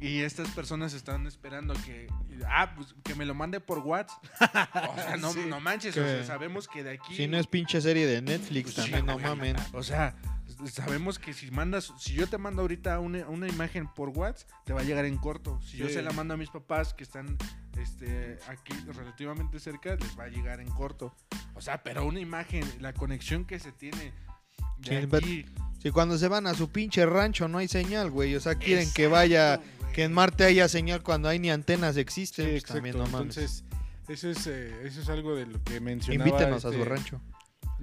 Y estas personas están esperando que, ah, pues que me lo mande por WhatsApp. O sea, no, Sí. no manches, Que- o sea, sabemos que de aquí... si no es pinche serie de Netflix Pues también, sí, no mamen. O sea, sabemos que si mandas, si yo te mando ahorita una, una imagen por WhatsApp, te va a llegar en corto. Si yo se la mando a mis papás que están este, aquí relativamente cerca, les va a llegar en corto. O sea, pero una imagen, la conexión que se tiene de Sí, aquí. Si cuando se van a su pinche rancho no hay señal, güey. O sea, quieren que vaya, güey. que en Marte haya señal cuando hay ni antenas existen. Sí, pues también no mames. Entonces, eso es, eh, eso es algo de lo que mencionaba. Invítenos a este, su rancho.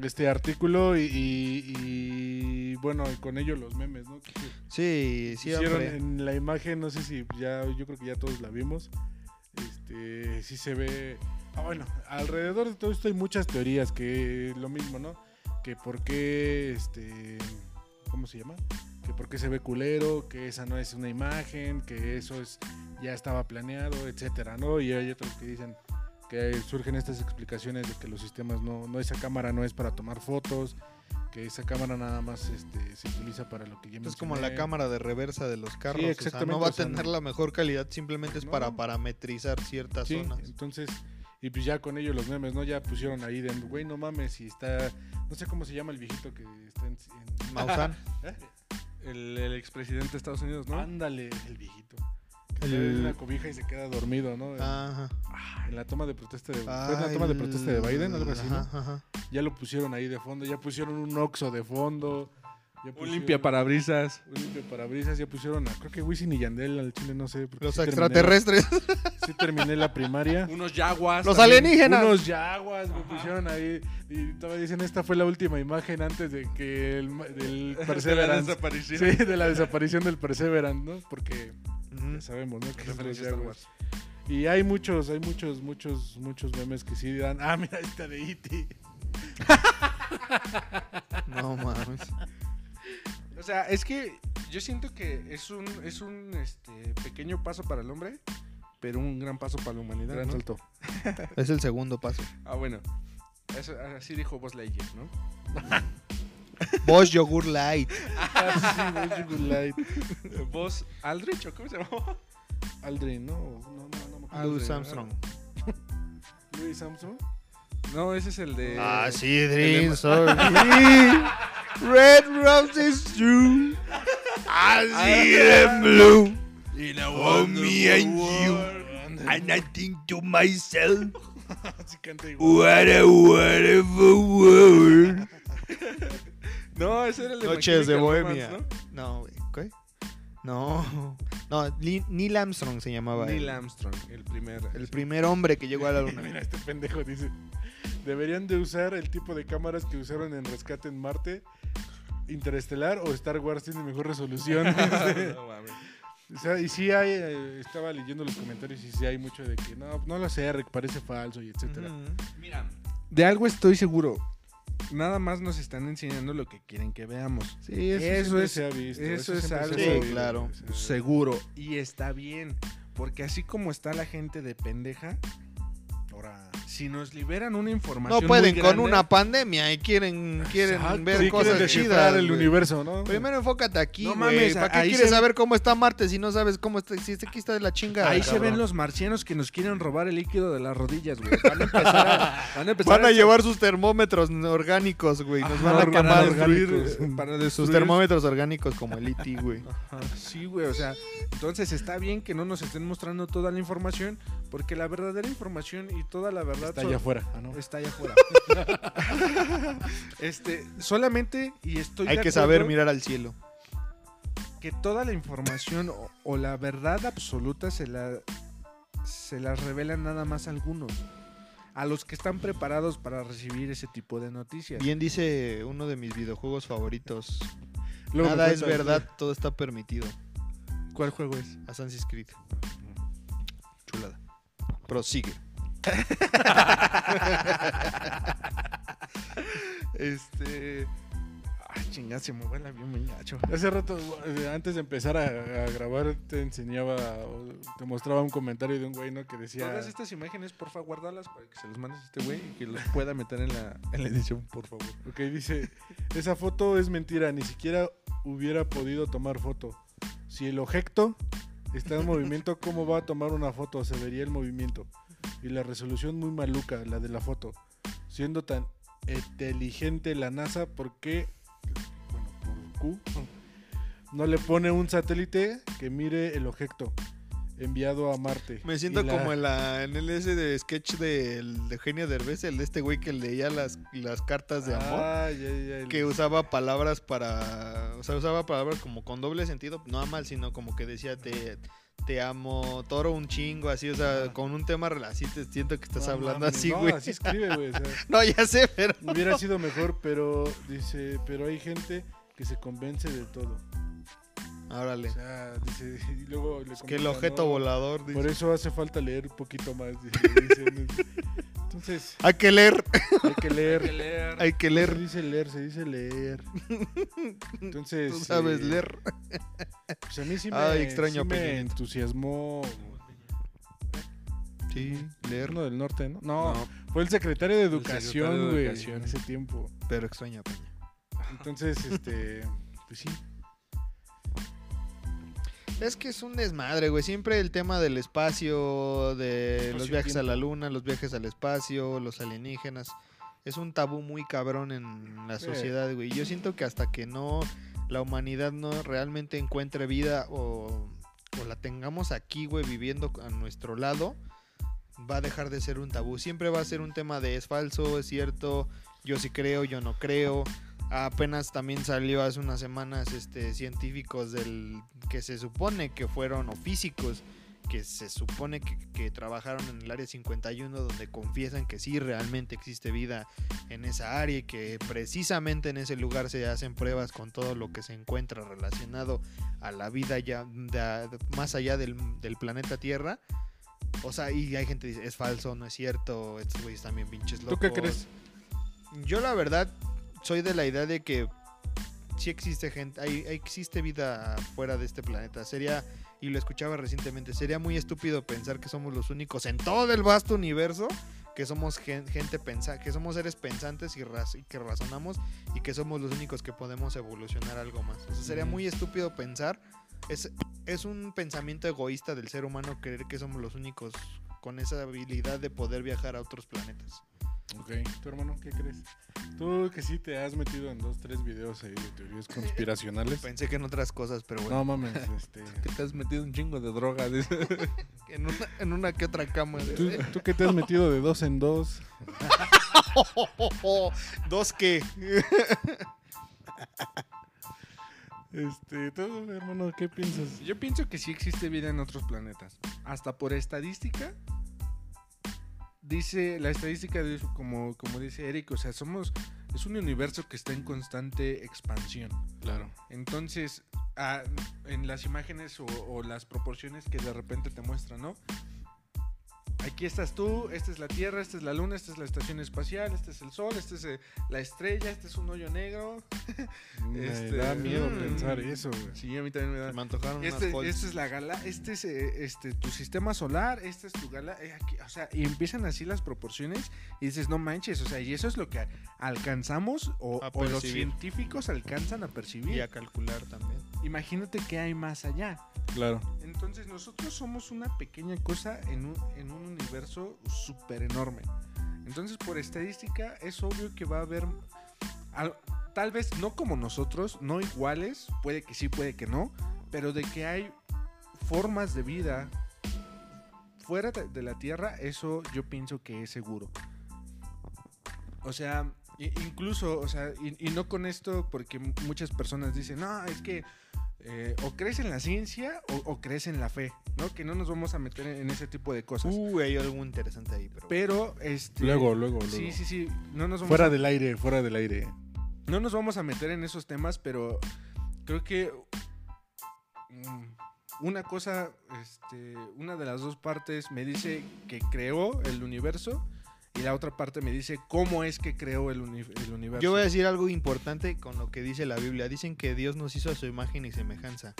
Este artículo y, y- y, bueno, y con ello los memes, ¿no? Que Sí, hicieron siempre. en la imagen, no sé si ya, yo creo que ya todos la vimos. Este, sí se ve. Ah, bueno, alrededor de todo esto hay muchas teorías que lo mismo, ¿no? Que por qué, este, ¿cómo se llama? Que por qué se ve culero, que esa no es una imagen, que eso es ya estaba planeado, etcétera, ¿no? Y hay otros que dicen que surgen estas explicaciones de que los sistemas no, no esa cámara no es para tomar fotos, que esa cámara nada más este, se utiliza para lo que ya Es como la cámara de reversa de los carros. o sea, exactamente, no va a o sea, tener no- la mejor calidad, simplemente es No. para parametrizar ciertas Sí, zonas. entonces, y pues ya con ellos los memes, ¿no? Ya pusieron ahí de, güey, no mames, y está, no sé cómo se llama el viejito que está en... en- Maussan. ¿Eh? El, el expresidente de Estados Unidos, ¿no? Ándale, el viejito. Que El- se ve una cobija y se queda dormido, ¿no? Ajá. En la toma de protesta de... Ah, ¿Fue en la toma de protesta de Biden? Algo así, ¿no? Ajá, ajá. Ya lo pusieron ahí de fondo, ya pusieron un Oxxo de fondo. Ya Un limpia parabrisas. Un limpia parabrisas, ya pusieron a, creo que Wisin y Yandel al chile, no sé. Los sí terminé- extraterrestres. sí terminé la primaria. Unos yaguas. Los también. alienígenas. Unos yaguas me pusieron ahí y todavía dicen esta fue la última imagen antes de que el del De la Perseverance. desaparición. Sí, de la desaparición del Perseverance, ¿no? Porque ya sabemos, ¿no? Que son los yaguas. Y hay muchos, hay muchos, muchos, muchos memes que sí dan. Ah, mira esta de E.T. No mames. O sea, es que yo siento que es un, es un este, pequeño paso para el hombre, pero un gran paso para la humanidad. Gran ¿no? salto. Es el segundo paso. Ah, bueno. Eso, así dijo Buzz Lightyear, ¿no? Bosch Yogur Light. Ah, sí, Magic Good Light. Buzz Aldrich, ¿o cómo se llamaba? Aldrin, ¿no? No, no, no me acuerdo. Louis Aldrin, Armstrong. Louis Armstrong. No, ese es el de... Ah, sí, Dream, sorry. Red roses true. I see them blue. In Oh, me and you. And I think to myself, Así what a wonderful world. No, ese era el de Noches de Bohemia. No, güey, ¿qué? No, no, Neil Armstrong se llamaba. Neil él. Armstrong, el primer... El primer hombre que llegó a la Mira, luna. este pendejo dice: Deberían de usar el tipo de cámaras que usaron en Rescate en Marte, Interestelar o Star Wars tiene mejor resolución. No mames. o sea, y sí hay, eh, estaba leyendo los comentarios y sí hay mucho de que no, no lo sé, Rick, parece falso y etcétera. Mira, de algo estoy seguro. Nada más nos están enseñando lo que quieren que veamos. Sí, eso, Eso es- se ha visto. eso es siempre se ha algo- claro. Seguro. Y está bien. Porque así como está la gente de pendeja. Si nos liberan una información. No pueden muy con una pandemia y quieren, quieren Exacto, ver sí, cosas chidas. el universo, ¿no? Primero enfócate aquí, No mames, ¿Para qué ahí quieres se- saber cómo está Marte si no sabes cómo está? Si este aquí está de la chingada. Ahí se ven los marcianos que nos quieren robar el líquido de las rodillas, güey. Van a empezar a, van a, empezar Van a llevar sus termómetros orgánicos, güey. Nos van a quemar para destruir, para sus destruir termómetros orgánicos como el IT, güey. Ajá, Sí, güey, o sea, entonces está bien que no nos estén mostrando toda la información, porque la verdadera información y toda la verdad Está allá afuera. Ah, no. está allá afuera. este, solamente, y estoy Hay de que saber mirar al cielo. que toda la información o, o la verdad absoluta se la se revelan nada más algunos. A los que están preparados para recibir ese tipo de noticias. Bien dice uno de mis videojuegos favoritos. Luego Nada es verdad, todo está permitido. ¿Cuál juego es? Assassin's Creed. Chulada. Prosigue. este. Ay, chingada, se me va el avión muy gacho. Hace rato, eh, antes de empezar a, a grabar, te enseñaba, o te mostraba un comentario de un güey, ¿no? Que decía... Todas estas imágenes, porfa, guárdalas para que se los mandes a este güey y que los pueda meter en la, en la edición, por favor. Ok, dice, esa foto es mentira, ni siquiera hubiera podido tomar foto. Si el objeto está en movimiento, ¿cómo va a tomar una foto? Se vería el movimiento. Y la resolución muy maluca, la de la foto. Siendo tan inteligente la NASA, ¿por qué? Bueno, por Q. No le pone un satélite que mire el objeto enviado a Marte. Me siento la- como en, la, en el ese de sketch del de Eugenio Derbez, el de este güey que leía las, las cartas de amor. Ah, ya, ya, el- Que usaba palabras para. O sea, usaba palabras como con doble sentido, no a mal, sino como que decía te, te amo, toro un chingo, así, o sea, con un tema así te siento que estás No hablando así, no, güey. así escribe, güey. o sea, No, ya sé, pero. hubiera sido mejor, pero dice, pero hay gente que se convence de todo. Órale. O sea, dice, y luego le Es que el comenta, objeto volador. dice. Por eso hace falta leer un poquito más. dice, dice, entonces, Hay que leer, hay que leer. Hay que leer. hay que No leer. se dice leer, se dice leer. Entonces, Tú sabes eh, leer. Pues a mí sí me, Ay, extraño sí me entusiasmó. Sí, leer. Uno del norte, ¿no? No, No, fue el secretario de educación, güey, en ese tiempo. pero extraña a Peña. Entonces, este, pues sí. Es que es un desmadre, güey. Siempre el tema del espacio, de los viajes a la luna, los viajes al espacio, los alienígenas. Es un tabú muy cabrón en la sociedad, güey. Yo siento que hasta que no la humanidad no realmente encuentre vida o, o la tengamos aquí, güey, viviendo a nuestro lado, va a dejar de ser un tabú. Siempre va a ser un tema de es falso, es cierto, yo sí creo, yo no creo. Apenas también salió hace unas semanas este científicos del que se supone que fueron o físicos que se supone que, que trabajaron en el área 51 donde confiesan que sí realmente existe vida en esa área y que precisamente en ese lugar se hacen pruebas con todo lo que se encuentra relacionado a la vida ya de- de- más allá del, del planeta Tierra. O sea, y hay gente que dice, es falso, no es cierto, estos güeyes también pinches locos. ¿Tú qué crees? Yo la verdad soy de la idea de que sí existe gente, hay, existe vida fuera de este planeta. Sería, y lo escuchaba recientemente, sería muy estúpido pensar que somos los únicos en todo el vasto universo que somos gen- gente pensa que somos seres pensantes y, raz- y que razonamos y que somos los únicos que podemos evolucionar algo más. O sea, sería muy estúpido pensar, es, es un pensamiento egoísta del ser humano creer que somos los únicos con esa habilidad de poder viajar a otros planetas. Ok, ¿tu hermano qué crees? Tú que sí te has metido en dos, tres videos ahí de teorías conspiracionales. Pensé que en otras cosas, pero bueno. No mames, este... Que te has metido un chingo de droga. dice. En una, en una que otra cama. ¿Tú, tú que te has metido de dos en dos. Dos que. Este, tú, hermano, ¿qué piensas? Yo pienso que sí existe vida en otros planetas. Hasta por estadística. Dice, la estadística, dice, como, como dice Eric, o sea, somos, es un universo que está en constante expansión. Claro. Entonces, ah, en las imágenes o, o las proporciones que de repente te muestran, ¿no? Aquí estás tú, esta es la Tierra, esta es la Luna, esta es la estación espacial, este es el Sol, esta es eh, la estrella, este es un hoyo negro. Me Este, da miedo mm. pensar eso, güey. Sí, a mí también me da. Me antojaron Este, unas este es la gala, este es eh, este tu sistema solar, este es tu gala, eh, aquí, o sea, y empiezan así las proporciones y dices, no manches, o sea, y eso es lo que alcanzamos o, los científicos alcanzan a percibir. Y a calcular también. Imagínate qué hay más allá. Claro. Entonces nosotros somos una pequeña cosa en un, en un universo súper enorme. Entonces por estadística es obvio que va a haber, al- tal vez no como nosotros, no iguales, puede que sí, puede que no, pero de que hay formas de vida fuera de, la Tierra, eso yo pienso que es seguro. O sea, incluso, o sea, y, y no con esto porque muchas personas dicen, no, es que eh, o crees en la ciencia o, o crees en la fe, ¿no? Que no nos vamos a meter en, en ese tipo de cosas. Uh, hay algo interesante ahí, pero. Pero, este... Luego, luego, luego. Sí, sí, sí. No nos vamos Fuera a- del aire, fuera del aire. no nos vamos a meter en esos temas, pero creo que mm, una cosa, este, una de las dos partes me dice que creó el universo y la otra parte me dice cómo es que creó el, uni- el universo. Yo voy a decir algo importante con lo que dice la Biblia. Dicen que Dios nos hizo a su imagen y semejanza.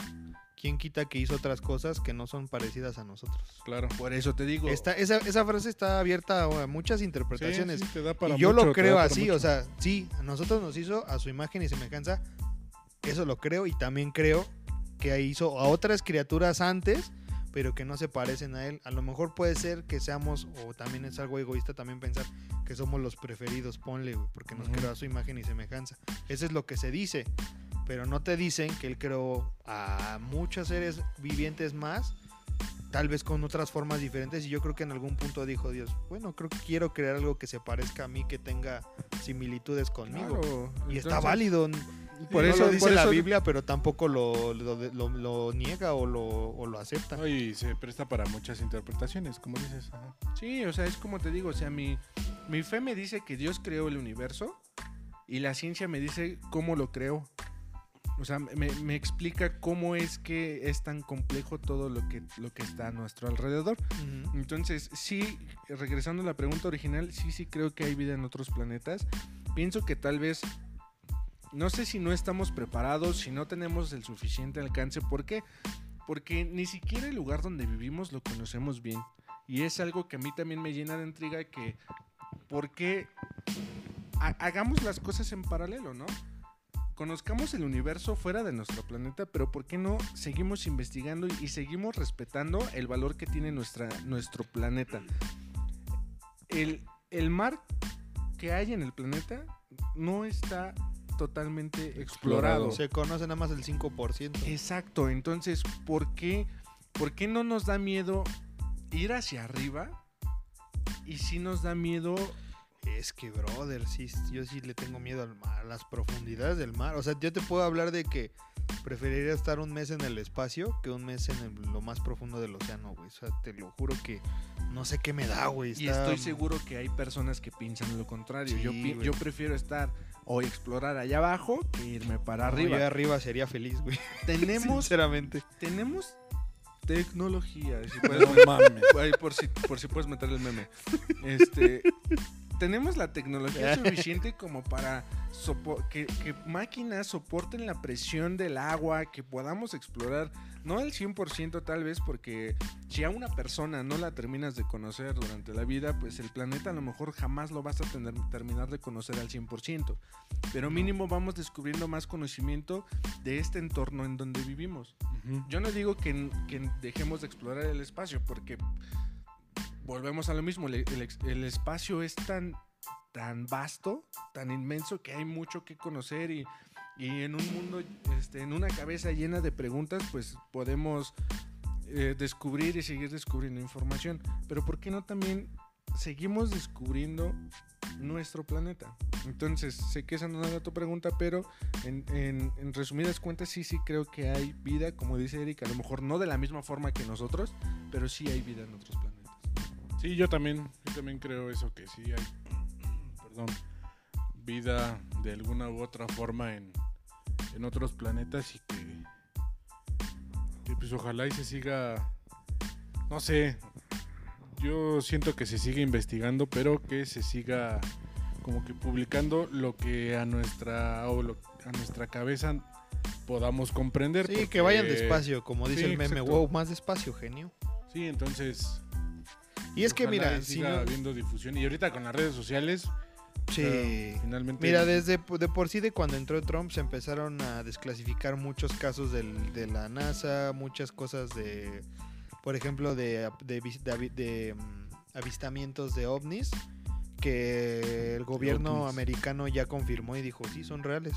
¿Quién quita que hizo otras cosas que no son parecidas a nosotros? Claro. Por eso te digo. Esta, esa, esa frase está abierta a muchas interpretaciones. sí, te da para y yo mucho, lo creo así, mucho. o sea, sí, a nosotros nos hizo a su imagen y semejanza. Eso lo creo y también creo que hizo a otras criaturas antes, pero que no se parecen a él. A lo mejor puede ser que seamos, o también es algo egoísta también pensar que somos los preferidos, ponle, güey, porque nos Ujú. creó a su imagen y semejanza. Eso es lo que se dice, pero no te dicen que él creó a muchos seres vivientes más, tal vez con otras formas diferentes, y yo creo que en algún punto dijo Dios, bueno, creo que quiero crear algo que se parezca a mí, que tenga similitudes conmigo. Claro, Y está válido. Por no eso lo dice por la eso- Biblia, pero tampoco lo, lo, lo- lo niega o lo, o lo acepta. No, y se presta para muchas interpretaciones, como dices. ajá. Sí, o sea, es como te digo, o sea, mi, mi fe me dice que Dios creó el universo y la ciencia me dice cómo lo creó. O sea, me, me explica cómo es que es tan complejo todo lo que, lo que está a nuestro alrededor. Ujú. Entonces, sí, regresando a la pregunta original, sí, sí creo que hay vida en otros planetas. Pienso que tal vez, no sé si no estamos preparados, si no tenemos el suficiente alcance. ¿Por qué? Porque ni siquiera el lugar donde vivimos lo conocemos bien. Y es algo que a mí también me llena de intriga que, ¿por qué ha- hagamos las cosas en paralelo, no? Conozcamos el universo fuera de nuestro planeta, pero ¿por qué no seguimos investigando y seguimos respetando el valor que tiene nuestra, nuestro planeta? El, el mar que hay en el planeta no está totalmente explorado. Se conoce nada más el 5%. Exacto, entonces, ¿por qué, ¿por qué no nos da miedo ir hacia arriba? Y si nos da miedo Es que, brother, sí, yo sí le tengo miedo al mar, a las profundidades del mar. O sea, yo te puedo hablar de que preferiría estar un mes en el espacio que un mes en el- lo más profundo del océano, güey. O sea, te lo juro que no sé qué me da, güey. Y estoy seguro que hay personas que piensan lo contrario. Sí, yo, pi- güey. yo prefiero estar o explorar allá abajo que irme para No, arriba. Yo arriba sería feliz, güey. Tenemos, Sinceramente. tenemos tecnología. si No puedes- mames. Ahí por si, por si puedes meter el meme. Este, tenemos la tecnología suficiente como para que, que máquinas soporten la presión del agua, que podamos explorar, no al 100% tal vez, porque si a una persona no la terminas de conocer durante la vida, pues el planeta a lo mejor jamás lo vas a tener, terminar de conocer al 100%. Pero mínimo vamos descubriendo más conocimiento de este entorno en donde vivimos. Ujú. Yo no digo que, que dejemos de explorar el espacio, porque volvemos a lo mismo, el, espacio es tan, tan vasto, tan inmenso, que hay mucho que conocer y, y en un mundo, este, en una cabeza llena de preguntas, pues podemos eh, descubrir y seguir descubriendo información. Pero ¿por qué no también seguimos descubriendo nuestro planeta? Entonces, sé que esa no era tu pregunta, pero en, en- en resumidas cuentas, sí, sí creo que hay vida, como dice Erika, a lo mejor no de la misma forma que nosotros, pero sí hay vida en otros planetas. Sí, yo también, yo también creo eso, que sí hay, perdón, vida de alguna u otra forma en, en otros planetas y que, que pues ojalá y se siga, no sé, yo siento que se sigue investigando, pero que se siga como que publicando lo que a nuestra, o lo- a nuestra cabeza podamos comprender. Sí, porque- que vayan despacio, como dice sí, el meme. exacto. Wow, más despacio, genio. Sí, entonces... Y es que, Ojalá mira, si siga no- habiendo difusión. Y ahorita con las redes sociales, Sí. finalmente. Mira, desde de por sí de cuando entró Trump se empezaron a desclasificar muchos casos del- de la NASA, muchas cosas de, por ejemplo, de, de mm, avistamientos de ovnis que el gobierno ovnis. americano ya confirmó y dijo, sí, son reales.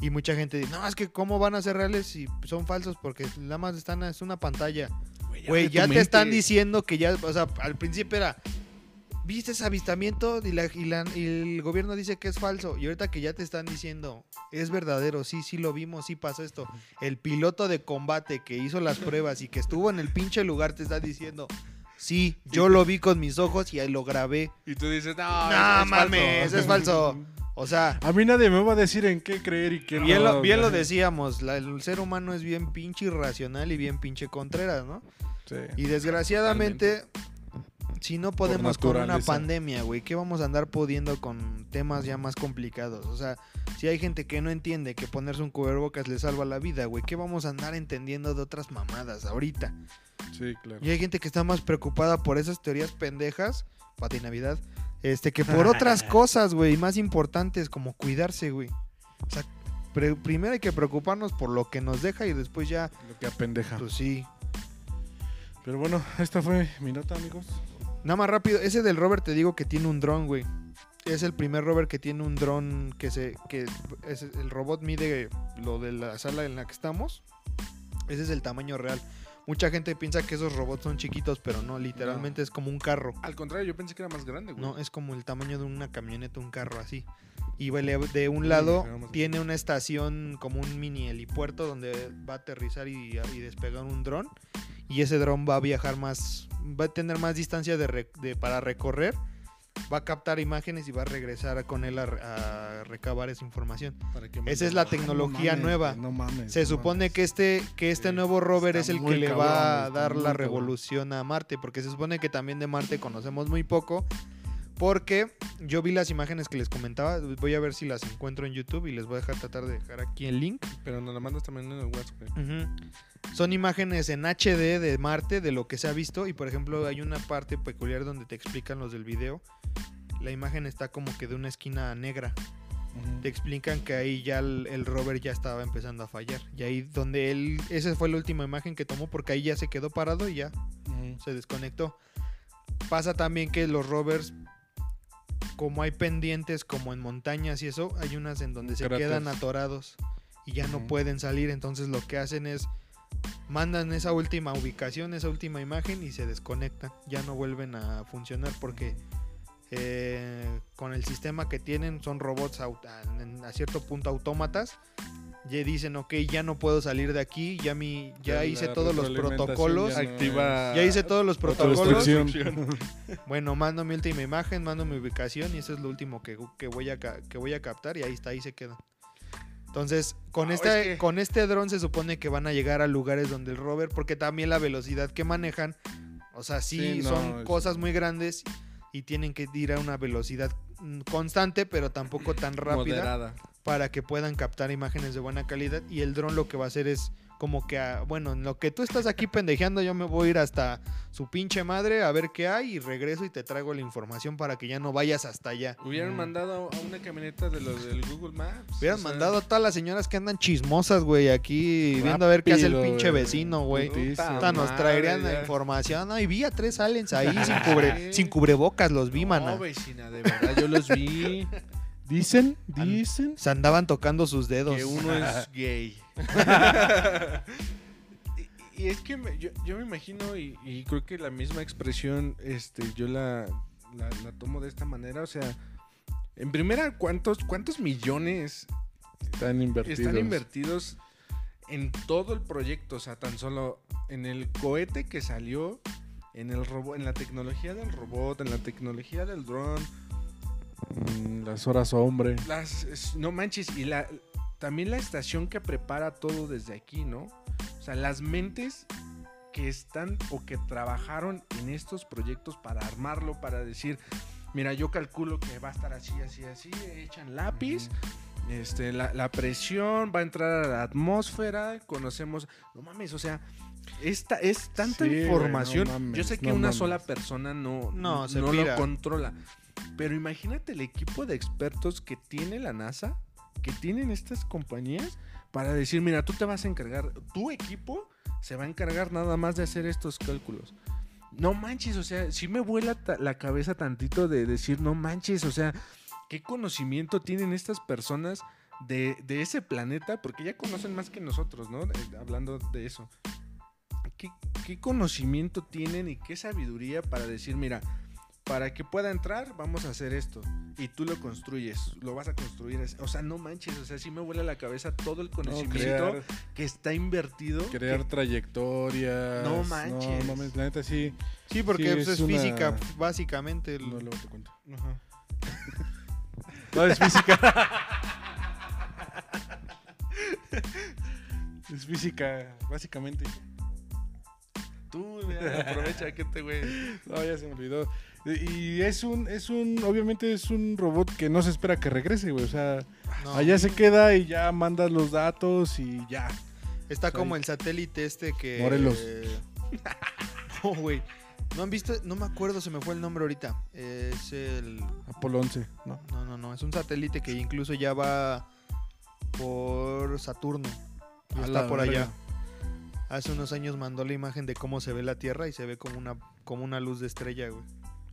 Y mucha gente dice, no, es que cómo van a ser reales si son falsos porque nada más están, es una pantalla. Güey, ya te están diciendo que ya, o sea, al principio era, viste ese avistamiento y, la- y la- y el gobierno dice que es falso. Y ahorita que ya te están diciendo, es verdadero, sí, sí lo vimos, sí pasó esto. El piloto de combate que hizo las pruebas y que estuvo en el pinche lugar te está diciendo, sí, yo lo vi con mis ojos y ahí lo grabé. Y tú dices, no, No es mames, falso". es falso. O sea, A mí nadie me va a decir en qué creer y qué bien, no. lo, bien lo decíamos, la- el ser humano es bien pinche irracional y bien pinche contreras, ¿no? Sí. Y desgraciadamente, si no podemos con una naturaleza. pandemia, güey, ¿qué vamos a andar pudiendo con temas ya más complicados? O sea, si hay gente que no entiende que ponerse un cubrebocas le salva la vida, güey, ¿qué vamos a andar entendiendo de otras mamadas ahorita? Sí, claro. Y hay gente que está más preocupada por esas teorías pendejas, Pati Navidad, este, que por otras cosas, güey, más importantes como cuidarse, güey. O sea, primero hay que preocuparnos por lo que nos deja y después ya, Lo que apendeja. pues sí. Pero bueno, esta fue mi nota, amigos. Nada más rápido, ese del rover te digo que tiene un dron, güey. Es el primer rover que tiene un dron que se que es, el robot mide lo de la sala en la que estamos. Ese es el tamaño real. Mucha gente piensa que esos robots son chiquitos, pero no, literalmente es como un carro. Al contrario, yo pensé que era más grande, güey. No, es como el tamaño de una camioneta, un carro así. Y de un lado tiene una estación como un mini helipuerto donde va a aterrizar y, y despegar un dron. Y ese dron va a viajar más, va a tener más distancia de, re- de- para recorrer. Va a captar imágenes y va a regresar con él a, a recabar esa información. Esa es la Ah, no tecnología mames, nueva. No mames. Se no supone mames. que este, que este nuevo rover es el que le cabrón, va a dar la cabrón. revolución a Marte, porque se supone que también de Marte conocemos muy poco. Porque yo vi las imágenes que les comentaba, voy a ver si las encuentro en YouTube y les voy a dejar tratar de dejar aquí el link. Pero nos la mandas también en el WhatsApp. Ujú. Son imágenes en HD de Marte, de lo que se ha visto. Y por ejemplo, hay una parte peculiar donde te explican los del video. La imagen está como que de una esquina negra. Te explican que ahí ya el, el rover ya estaba empezando a fallar. Y ahí donde él, esa fue la última imagen que tomó porque ahí ya se quedó parado y ya se desconectó. Pasa también que los rovers, como hay pendientes como en montañas y eso, hay unas en donde se quedan atorados y ya no pueden salir. Entonces lo que hacen es mandan esa última ubicación, esa última imagen y se desconectan. Ya no vuelven a funcionar porque eh, con el sistema que tienen son robots a cierto punto autómatas. Ya dicen, ok, ya no puedo salir de aquí, ya mi, ya La hice todos los protocolos, ya no Activa. ya hice todos los protocolos. Bueno, mando mi última imagen, mando mi ubicación y eso es lo último que, que voy, a, que voy a captar y ahí está, ahí se queda. Entonces, con, Wow, este, es que- con este dron se supone que van a llegar a lugares donde el rover, porque también la velocidad que manejan, o sea, sí, Sí, no, son es- cosas muy grandes y tienen que ir a una velocidad mm, constante, pero tampoco tan rápida Moderada. Para que puedan captar imágenes de buena calidad y el dron lo que va a hacer es como que, a- bueno, en lo que tú estás aquí pendejeando, yo me voy a ir hasta su pinche madre a ver qué hay y regreso y te traigo la información para que ya no vayas hasta allá. Hubieran Mm. mandado a una camioneta de los del Google Maps. Hubieran o sea, mandado a todas las señoras que andan chismosas, güey, aquí viendo a ver qué hace el pinche güey. vecino, güey. Puta, nos madre, traerían la información. No, y vi a tres aliens ahí sin, cubre, sin cubrebocas, los vi, mana. No, vecina, de verdad, yo los vi. Dicen, dicen. Se andaban tocando sus dedos. que uno es gay. y, y es que me- yo, yo me imagino y, y creo que la misma expresión este, yo la, la, la tomo de esta manera. O sea, en primera, ¿cuántos, cuántos millones Están invertidos. están invertidos en todo el proyecto? O sea, tan solo en el cohete que salió, en, el robo- en la tecnología del robot, en la tecnología del drone. Mm, Las horas hombre. Las, no manches, y la, también la estación que prepara todo desde aquí, ¿no? O sea, las mentes que están o que trabajaron en estos proyectos para armarlo, para decir, mira, yo calculo que va a estar así, así, así, echan lápiz. Este, la, la presión va a entrar a la atmósfera, conocemos, no mames, o sea, esta es tanta Sí, información. no mames, Yo sé que no una mames. sola persona no, No, se no lo controla. Pero imagínate el equipo de expertos que tiene la NASA, que tienen estas compañías, para decir, mira, tú te vas a encargar, tu equipo se va a encargar nada más de hacer estos cálculos. No manches, o sea, sí me vuela la cabeza tantito de decir, no manches, o sea, ¿qué conocimiento tienen estas personas de, ese planeta? Porque ya conocen más que nosotros, ¿no? Eh, hablando de eso. ¿Qué, qué conocimiento tienen y qué sabiduría para decir, mira, para que pueda entrar, vamos a hacer esto. Y tú lo construyes, lo vas a construir. O sea, no manches, o sea, sí me vuela la cabeza todo el No, conocimiento crear, que está invertido. crear que- trayectorias. No manches. No mames, la neta sí. Sí, porque Sí, pues, es es, una- física, básicamente. el- No, luego te cuento. Ajá. No, es física. es física, básicamente. Tú, aprovecha que este güey. No, ya se me olvidó. Y es un, es un, obviamente es un robot que no se espera que regrese, güey. O sea, No. allá se queda y ya manda los datos y ya. Está como el satélite este que. Morelos. No, güey. No han visto, no me acuerdo, se me fue el nombre ahorita. Es el. Apolo 11, ¿no? No, no, no. Es un satélite que incluso ya va por Saturno. Está por allá. Hace unos años mandó la imagen de cómo se ve la Tierra y se ve como una, como una luz de estrella, güey.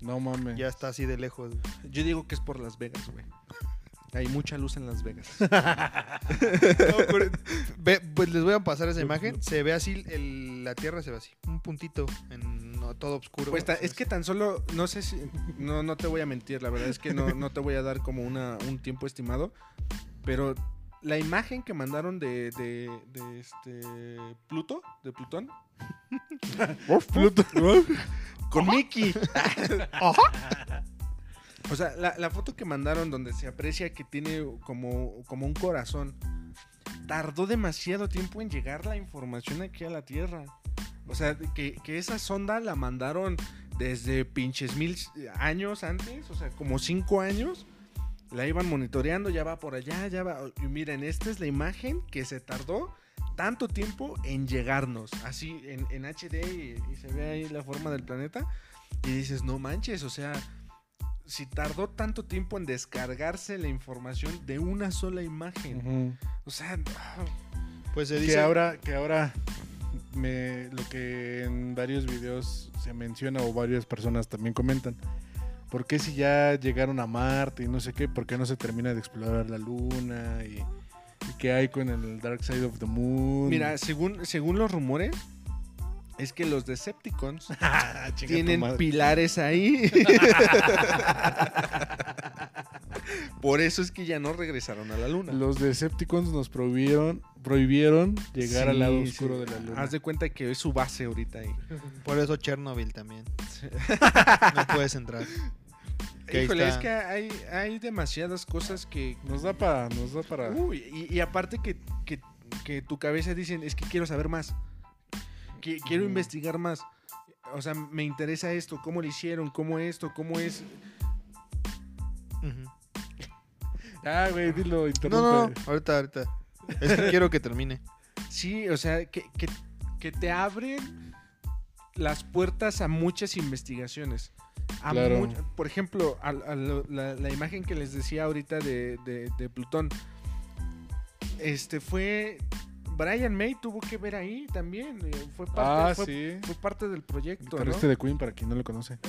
No mames. Ya está así de lejos. Yo digo que es por Las Vegas, güey. Hay mucha luz en Las Vegas. No, pero- ve- pues les voy a pasar esa imagen. Se ve así, el- la Tierra se ve así. Un puntito en no, todo oscuro. Pues ta- es que tan solo, no sé si, no, no te voy a mentir, la verdad es que no, no te voy a dar como una, un tiempo estimado, pero la imagen que mandaron de, de, de este Pluto, de Plutón, Pluto. con Mickey. O sea, la, la foto que mandaron donde se aprecia que tiene como, como un corazón, tardó demasiado tiempo en llegar la información aquí a la Tierra. O sea, que, que esa sonda la mandaron desde pinches mil años antes, o sea, como cinco años. La iban monitoreando, ya va por allá, ya va. Y miren, esta es la imagen que se tardó tanto tiempo en llegarnos. Así en, en HD y, y se ve ahí la forma del planeta. Y dices, no manches, o sea, si tardó tanto tiempo en descargarse la información de una sola imagen. O sea, ah, Pues se Que dice. ahora, que ahora me, lo que en varios videos se menciona o varias personas también comentan. ¿Por qué si ya llegaron a Marte y no sé qué, por qué no se termina de explorar la Luna? ¿Y, y qué hay con el Dark Side of the Moon? mira, según, según los rumores, es que los Decepticons Ah, tienen pilares ahí. Por eso es que ya no regresaron a la luna. Los Decepticons nos prohibieron, prohibieron llegar al lado oscuro sí. de la Luna. Haz de cuenta que es su base ahorita ahí. Por eso Chernobyl también. No puedes entrar. Híjole, es que hay, hay demasiadas cosas que... Nos da para, nos da para. Uy, y, y aparte que, que, que tu cabeza dicen, es que quiero saber más. Que, quiero investigar más. O sea, me interesa esto, cómo lo hicieron, cómo esto, cómo es... Ah, güey, dilo, interrumpe. No, no, ahorita, ahorita. Es que quiero que termine. Sí, o sea, que, que, que te abren las puertas a muchas investigaciones. A Claro. mu- por ejemplo, a- a lo- la, la imagen que les decía ahorita de, de- de Plutón. Este fue. Brian May tuvo que ver ahí también. eh, Fue parte, Ah, fue, sí. fue parte del proyecto. ¿no? Guitarrista de Queen, para quien no lo conoce.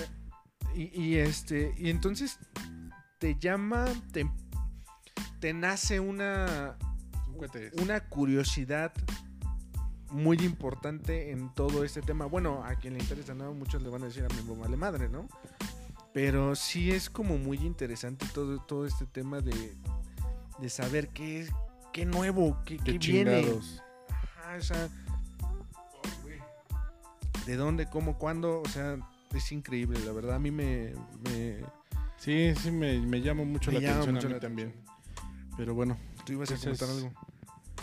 Y, y este. Y entonces te llama. Te, te nace una. una curiosidad muy importante en todo este tema. Bueno, a quien le interesa, ¿no? Muchos le van a decir a mi mamá vale madre, ¿no? Pero sí es como muy interesante todo, todo este tema de, de saber qué es, qué nuevo, qué, Qué qué viene. Ajá, o sea, de dónde, cómo, cuándo, o sea, es increíble, la verdad a mí me, me Sí, sí, me, me llama mucho Me la llama atención mucho a mí la también. atención. Pero bueno, tú ibas a comentar algo.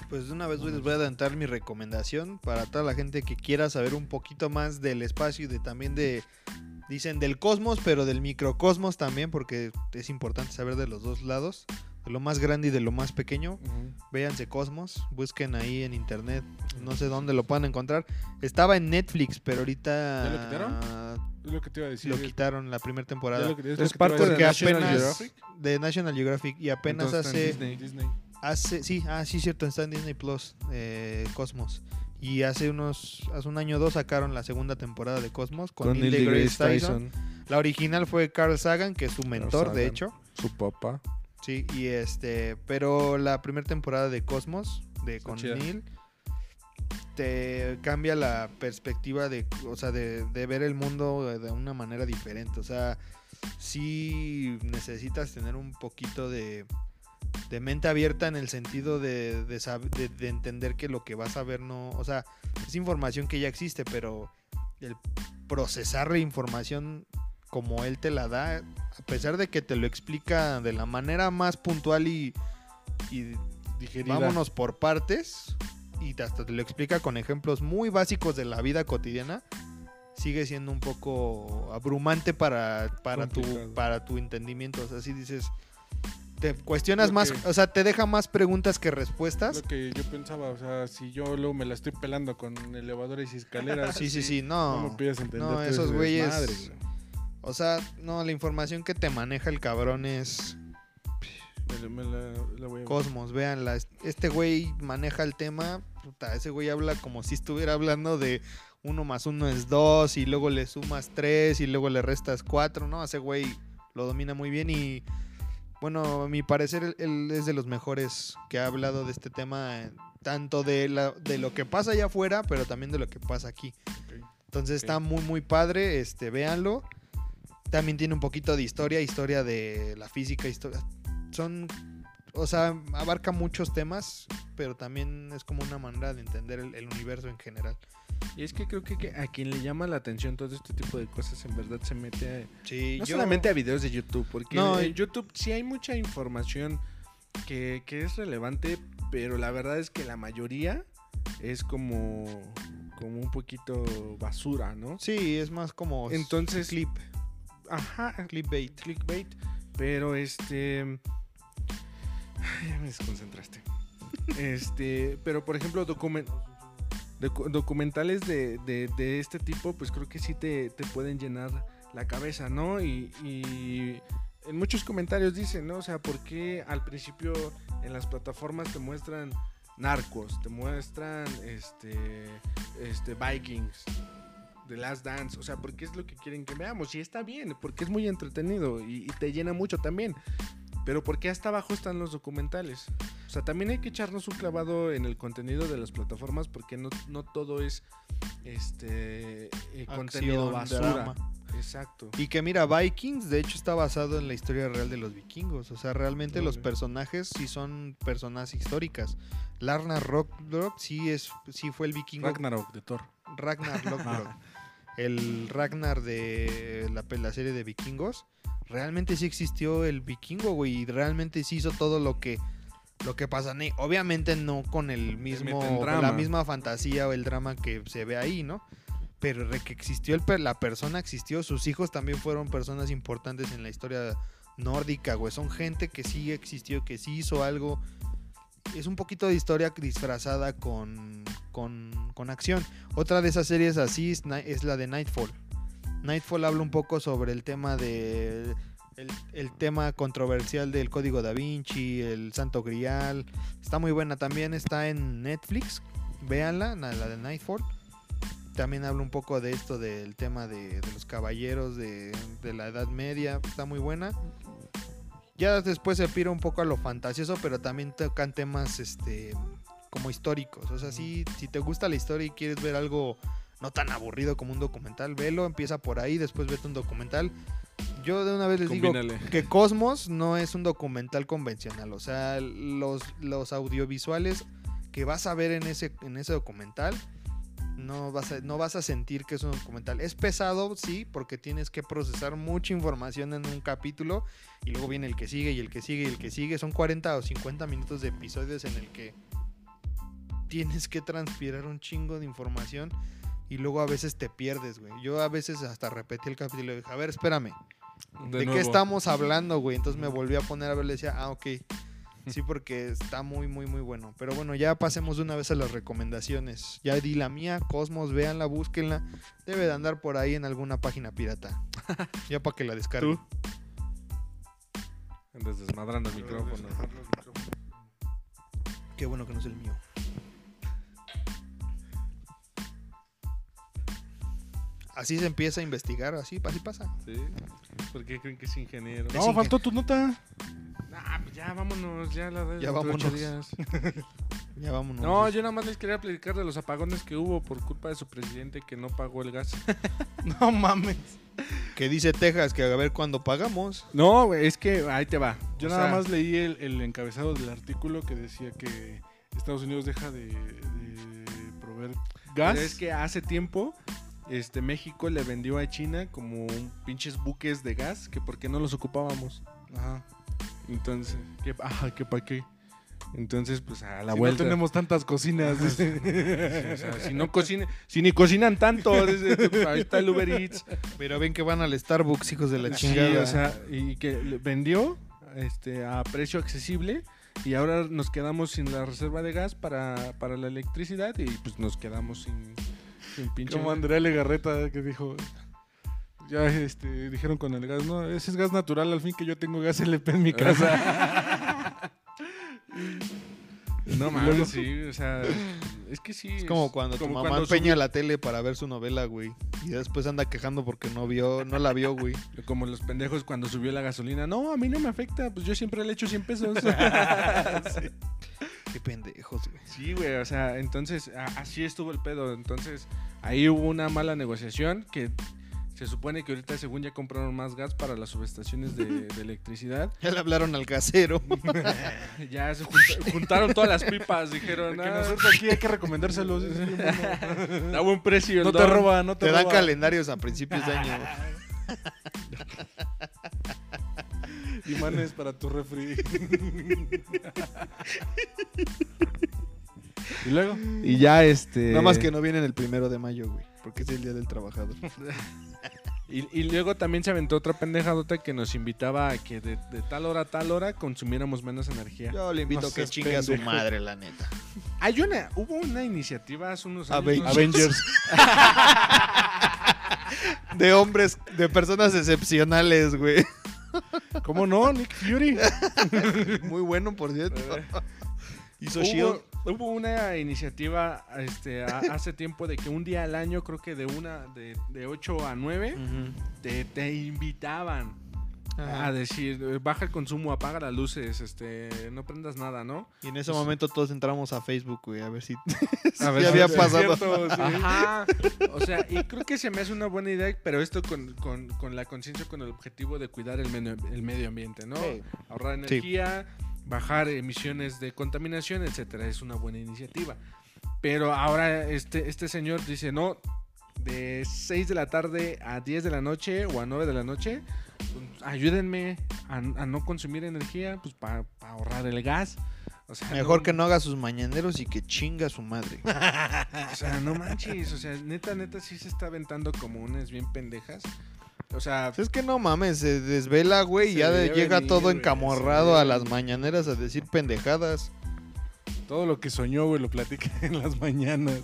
Pues de una vez les voy a adelantar mi recomendación para toda la gente que quiera saber un poquito más del espacio y de también de dicen del cosmos, pero del microcosmos también porque es importante saber de los dos lados, de lo más grande y de lo más pequeño. Véanse Cosmos, busquen ahí en internet, no sé dónde lo puedan encontrar. Estaba en Netflix, pero ahorita ¿Ya lo quitaron? es lo que te iba a decir. lo es- quitaron la primera temporada. que- es que parte de National apenas Geographic. de National Geographic y apenas Entonces hace Disney. Disney. Hace, sí, ah, sí, cierto, está en Disney Plus, eh, Cosmos. Y hace unos, hace un año o dos sacaron la segunda temporada de Cosmos con, Neil deGrasse Tyson. La original fue Carl Sagan, que es su mentor, de hecho. Su papá. Sí, y este, pero la primera temporada de Cosmos, de con chida. Neil, te cambia la perspectiva de, o sea, de, de ver el mundo de una manera diferente. O sea, sí necesitas tener un poquito de, de mente abierta en el sentido de, de, sab- de- de entender que lo que vas a ver no, o sea, es información que ya existe, pero el procesar la información como él te la da, a pesar de que te lo explica de la manera más puntual y, y Digerida. vámonos por partes, y hasta te lo explica con ejemplos muy básicos de la vida cotidiana, sigue siendo un poco abrumante para, para, tu, para tu entendimiento. O sea, si dices, te cuestionas Lo más, que- o sea, te deja más preguntas que Lo respuestas. que yo pensaba, o sea, si yo luego me la estoy pelando con elevadores y escaleras. Sí, sí, sí, No, no. me pidas entender. no, todo esos güeyes-. O sea, no, la información que te maneja el cabrón es Me, me la, la voy a Cosmos, véanla. Este güey maneja el tema. Puta, ese güey habla como si estuviera hablando de uno más uno es dos y luego le sumas tres y luego le restas cuatro, ¿no? Ese güey lo domina muy bien y bueno, a mi parecer él, es de los mejores que ha hablado de este tema, eh, tanto de, la, de lo que pasa allá afuera, pero también de lo que pasa aquí. Entonces está muy, muy padre, este, véanlo. También tiene un poquito de historia, historia de la física, historia. Son, o sea, abarca muchos temas, pero también es como una manera de entender el, el universo en general. Y es que creo que, que a quien le llama la atención todo este tipo de cosas en verdad se mete a, Sí, no yo- solamente a videos de YouTube, porque No, en YouTube sí hay mucha información que, que es relevante, pero la verdad es que la mayoría es como, como un poquito basura, ¿no? Sí, es más como Entonces, clip, ajá, clipbait. clickbait, pero este... Ya me desconcentraste. Este, pero por ejemplo, document, docu- documentales de, de- este tipo, pues creo que sí te, te pueden llenar la cabeza, ¿no? Y, en muchos comentarios dicen, ¿no? O sea, ¿por qué al principio en las plataformas te muestran narcos, te muestran este, este Vikings, The Last Dance? O sea, porque es lo que quieren que veamos. Y está bien, porque es muy entretenido y te llena mucho también. Pero ¿por qué hasta abajo están los documentales? O sea, también hay que echarnos un clavado en el contenido de las plataformas porque no, no todo es este eh, contenido basura. drama. Exacto. Y que mira, Vikings de hecho está basado en la historia real de los vikingos. O sea, realmente los personajes sí son personas históricas. Larna Rockbrock sí, es, sí fue el vikingo Ragnarok de Thor. Ragnar Lothbrok, el Ragnar de la, la serie de vikingos, realmente sí existió el vikingo, güey, y realmente sí hizo todo lo que lo que pasa. Obviamente no con el mismo la misma fantasía o el drama que se ve ahí, ¿no? Pero que existió el, la persona existió, sus hijos también fueron personas importantes en la historia nórdica, güey. Son gente que sí existió, que sí hizo algo. Es un poquito de historia disfrazada con, con, con acción. Otra de esas series así es la de Nightfall. Nightfall habla un poco sobre el tema de el, tema controversial del código da Vinci, el Santo Grial. Está muy buena también, está en Netflix. Véanla, la de Nightfall. También habla un poco de esto del tema de, de los caballeros de, de la Edad Media. Está muy buena. Ya después se pira un poco a lo fantasioso, pero también tocan temas este como históricos. O sea, si, si te gusta la historia y quieres ver algo no tan aburrido como un documental, velo, empieza por ahí, después vete un documental. Yo de una vez les digo que Cosmos no es un documental convencional. O sea, los, los audiovisuales que vas a ver en ese, en ese documental, no vas, a, no vas a sentir que es un documental. Es pesado, sí, porque tienes que procesar mucha información en un capítulo y luego viene el que sigue y el que sigue y el que sigue. Son 40 o 50 minutos de episodios en el que tienes que transpirar un chingo de información y luego a veces te pierdes, güey. Yo a veces hasta repetí el capítulo y dije, a ver, espérame. ¿De, qué estamos hablando, güey? Entonces me volví a poner a ver, le decía, ah, ok. Sí, porque está muy, muy, muy bueno. Pero bueno, ya pasemos de una vez a las recomendaciones. Ya di la mía, Cosmos, véanla, búsquenla. Debe de andar por ahí en alguna página pirata. ya para que la descarguen. Andas desmadrando el micrófono. Qué bueno que no es el mío. Así se empieza a investigar, así, así pasa. ¿Sí? ¿Por qué creen que es ingeniero? Es No, faltó tu nota. Ah, pues ya vámonos, ya la de Ya vámonos. días. Ya vámonos. No, yo nada más les quería platicar de los apagones que hubo por culpa de su presidente que no pagó el gas. No mames. Que dice Texas que a ver cuándo pagamos. No, güey, es que ahí te va. Yo O nada sea, más leí el, el encabezado del artículo que decía que Estados Unidos deja de, de proveer gas. pero es que hace tiempo este México le vendió a China como pinches buques de gas que por qué no los ocupábamos. Ajá. Entonces, ¿qué, ajá, ¿qué para qué? Entonces, pues a la Si vuelta. no tenemos tantas cocinas. O sea, si no cocina, si ni cocinan tanto, dice, ahí está el Uber Eats. Pero ven que van al Starbucks, hijos de la Sí, chingada. o sea, y que vendió este, a precio accesible y ahora nos quedamos sin la reserva de gas para, para la electricidad y pues nos quedamos sin pinche... Como Andrea Legarreta que dijo. Ya este, dijeron con el gas, no, ese es gas natural, al fin que yo tengo gas LP en mi casa. No mames, sí, o sea, es que sí. es como cuando tu mamá cuando empeña subió- la tele para ver su novela, güey. Y después anda quejando porque no vio, no la vio, güey. Como los pendejos cuando subió la gasolina. No, a mí no me afecta, pues yo siempre le echo 100 pesos. Qué pendejos, güey. Sí, güey, o sea, entonces a- así estuvo el pedo. Entonces ahí hubo una mala negociación que se supone que ahorita según ya compraron más gas para las subestaciones de, de electricidad. Ya le hablaron al casero. Ya se junta- juntaron todas las pipas, dijeron, que "Ah, nosotros aquí hay que recomendárselos. da buen precio. No te don". roba, no te, Te dan roba. calendarios a principios de año. Imanes para tu refri. y luego, Y ya este... Nada más que no vienen el primero de mayo, güey. Porque es el día del trabajador. Y, y luego también se aventó otra pendejadota que nos invitaba a que de, de tal hora a tal hora consumiéramos menos energía. Yo le invito No a que chingue a su madre, la neta. Hay una, hubo una iniciativa hace unos años. Avengers. no sé- Avengers. De hombres, de personas excepcionales, güey. ¿Cómo no? Nick Fury. Muy bueno, por cierto. Hizo Shield. Hubo, hubo una iniciativa este, a- hace tiempo de que un día al año, creo que de una de, de 8 a 9, te, te invitaban Ajá. a decir, baja el consumo, apaga las luces, este, no prendas nada, ¿no? Y en ese momento todos entramos a Facebook, güey, a ver si, A si había Sí, es pasado. cierto, sí. Ajá. O sea, y creo que se me hace una buena idea, pero esto con, con- con la conciencia, con el objetivo de cuidar el medio, el medio ambiente, ¿no? Sí. Ahorrar Sí. energía, bajar emisiones de contaminación, etcétera. Es una buena iniciativa. Pero ahora este, este señor dice, no, de 6 de la tarde a 10 de la noche o a 9 de la noche, pues, ayúdenme a, a no consumir energía, pues para ahorrar el gas. O sea, Mejor que no haga sus mañaneros y que chinga a su madre. O sea, no manches, o sea, neta, neta sí se está aventando como unas bien pendejas. O sea, Pues es que no mames, se desvela, güey, y ya llega venir, todo encamorrado a las mañaneras a decir pendejadas. Todo lo que soñó, güey, lo platica en las mañanas.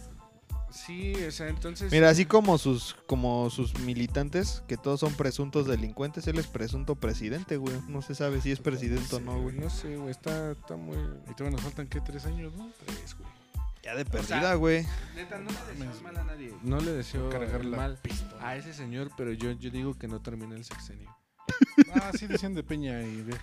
Sí, o sea, entonces... Mira, así como sus, como sus militantes, que todos son presuntos delincuentes, él es presunto presidente, güey. No se sabe si es presidente o no, güey. No sé, güey, está, está muy... Y todavía nos faltan, ¿qué? ¿Tres años, no? Tres, güey. Ya de perdida, güey. Neta, no le deseo mal a nadie. No le deseo Cargar el la mal pistola. a ese señor, pero yo, yo digo que no termine el sexenio. Ah, sí decían de Peña y de...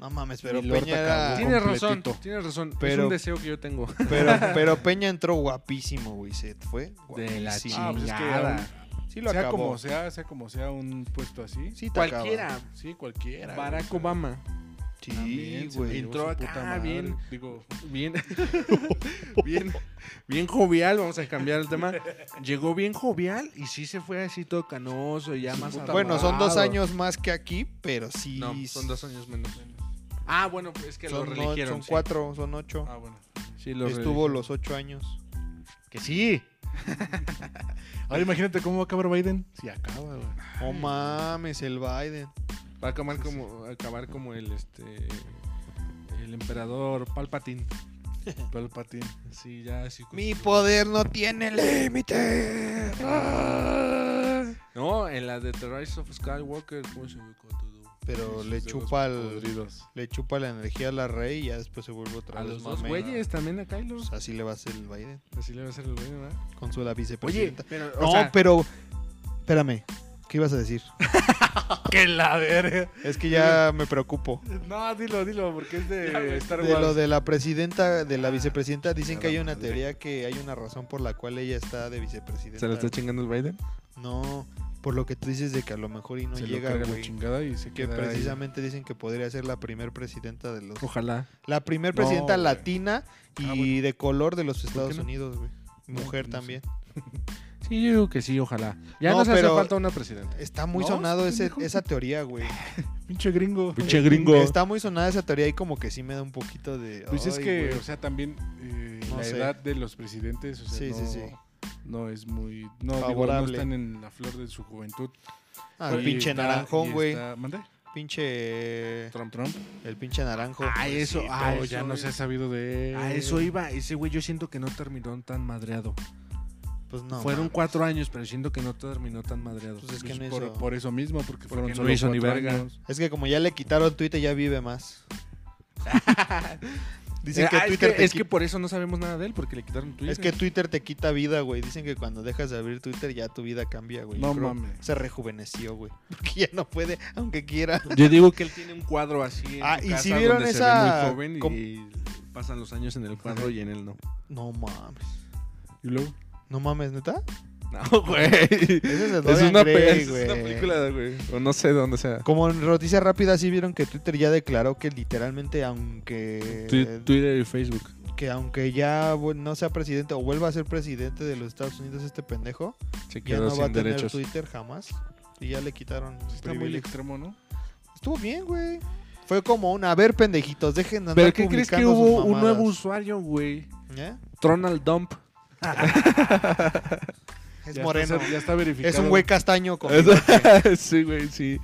No mames, pero Lord Peña era... Tienes razón, tienes razón. es un deseo que yo tengo. Pero, pero Peña entró guapísimo, güey. Se fue. De la guapísimo. Ah, pues es que chingada. Sí lo sea acabó. como sea, sea como sea un puesto así. Sí te Cualquiera. acaba. Sí, cualquiera. Barack güey. Obama. Sí, güey. Entró acá, puta madre. bien. Digo, bien, bien, bien jovial, vamos a cambiar el tema. Llegó bien jovial y sí se fue así todo canoso y ya más Bueno, son dos años más que aquí, pero sí. No, son dos años menos. Ah, bueno, pues es que lo Son, no- religieron. son sí. cuatro, son ocho. ah, bueno. Sí, lo Estuvo religieron. los ocho años. Que sí. Ahora imagínate cómo va a acabar Biden. Si acaba, güey. Oh mames, el Biden. Va a acabar como, acabar como el este el emperador Palpatine. Palpatine. Sí, ya Mi poder no tiene límite. No, en la de The Rise of Skywalker, ¿cómo se ubicó todo? Pero le De chupa el, podridos. le chupa la energía a la rey y ya después se vuelve otra A vez los dos güeyes también a Kylo. Pues así le va a hacer el Biden Así le va a hacer el güey, ¿verdad? con su la Oye, vicepresidenta. pero, o no, sea, pero espérame. ¿Qué ibas a decir? ¡Que la verga! Es que ya me preocupo. No, dilo, dilo, porque es de Star De Wars. lo de la presidenta, de la vicepresidenta, dicen que hay la una madre. teoría que hay una razón por la cual ella está de vicepresidenta. ¿se lo está chingando el Biden? No, por lo que tú dices de que a lo mejor y no se llega, lo chingada y se Que queda ahí. precisamente dicen que podría ser la primer presidenta de los... Ojalá. La primer presidenta latina y Ah, bueno. de color de los Estados no? Unidos, güey. No, Mujer no sé. también. Sí, yo digo que sí, ojalá. Ya No, nos hace pero- falta una presidenta. Está muy No, sonado ese, esa teoría, güey. Pinche gringo. Pinche gringo. Está muy sonada esa teoría y como que sí me da un poquito de... Pues es que, o sea, también eh, No la sé. edad de los presidentes, o sea, Sí, no, sí, sí. No es muy... No, digo, no Favorable. están en la flor de su juventud. Ah, el pinche está- naranjón, güey. ¿Mande? Pinche... Trump, Trump. El pinche naranjo. Ah, eso, Sí, ah, pero eso ya no se ha sabido de él. A eso iba. Ese güey yo siento que no terminó tan madreado. Pues no. Fueron mames. cuatro años, pero siento que no terminó tan madreado. Pues es que Pues no por, hizo- por eso mismo, porque, fueron no solo hizo ni verga. años. Es que como ya le quitaron Twitter, ya vive más. Dicen Eh, que ah, es, Twitter que, te es que por eso no sabemos nada de él, porque le quitaron Twitter. es que Twitter te quita vida, güey. Dicen que cuando dejas de abrir Twitter ya tu vida cambia, güey. No mames. Se rejuveneció, güey. Porque ya no puede, aunque quiera. Yo digo que él tiene un cuadro así en Ah, su ¿y casa si vieron donde se esa- ve muy joven com- y pasan los años en el cuadro y en él no. No mames. Y luego, No mames, ¿neta? No, güey. Ese es de Es una, es una película, güey. O no sé de dónde sea. Como en noticia rápida, sí vieron que Twitter ya declaró que literalmente, aunque... Twi- Twitter y Facebook. que aunque ya no sea presidente o vuelva a ser presidente de los Estados Unidos este pendejo, Se ya no va a tener derechos. Twitter jamás. Y ya le quitaron está muy extremo, ¿no? Estuvo bien, güey. Fue como un, a ver, pendejitos, dejen de andar ¿Pero qué crees que hubo un mamadas". nuevo usuario, güey? ¿Eh? Tronald Dump. Es Ya moreno. está- ya está verificado. Es un güey castaño con sí, güey, sí.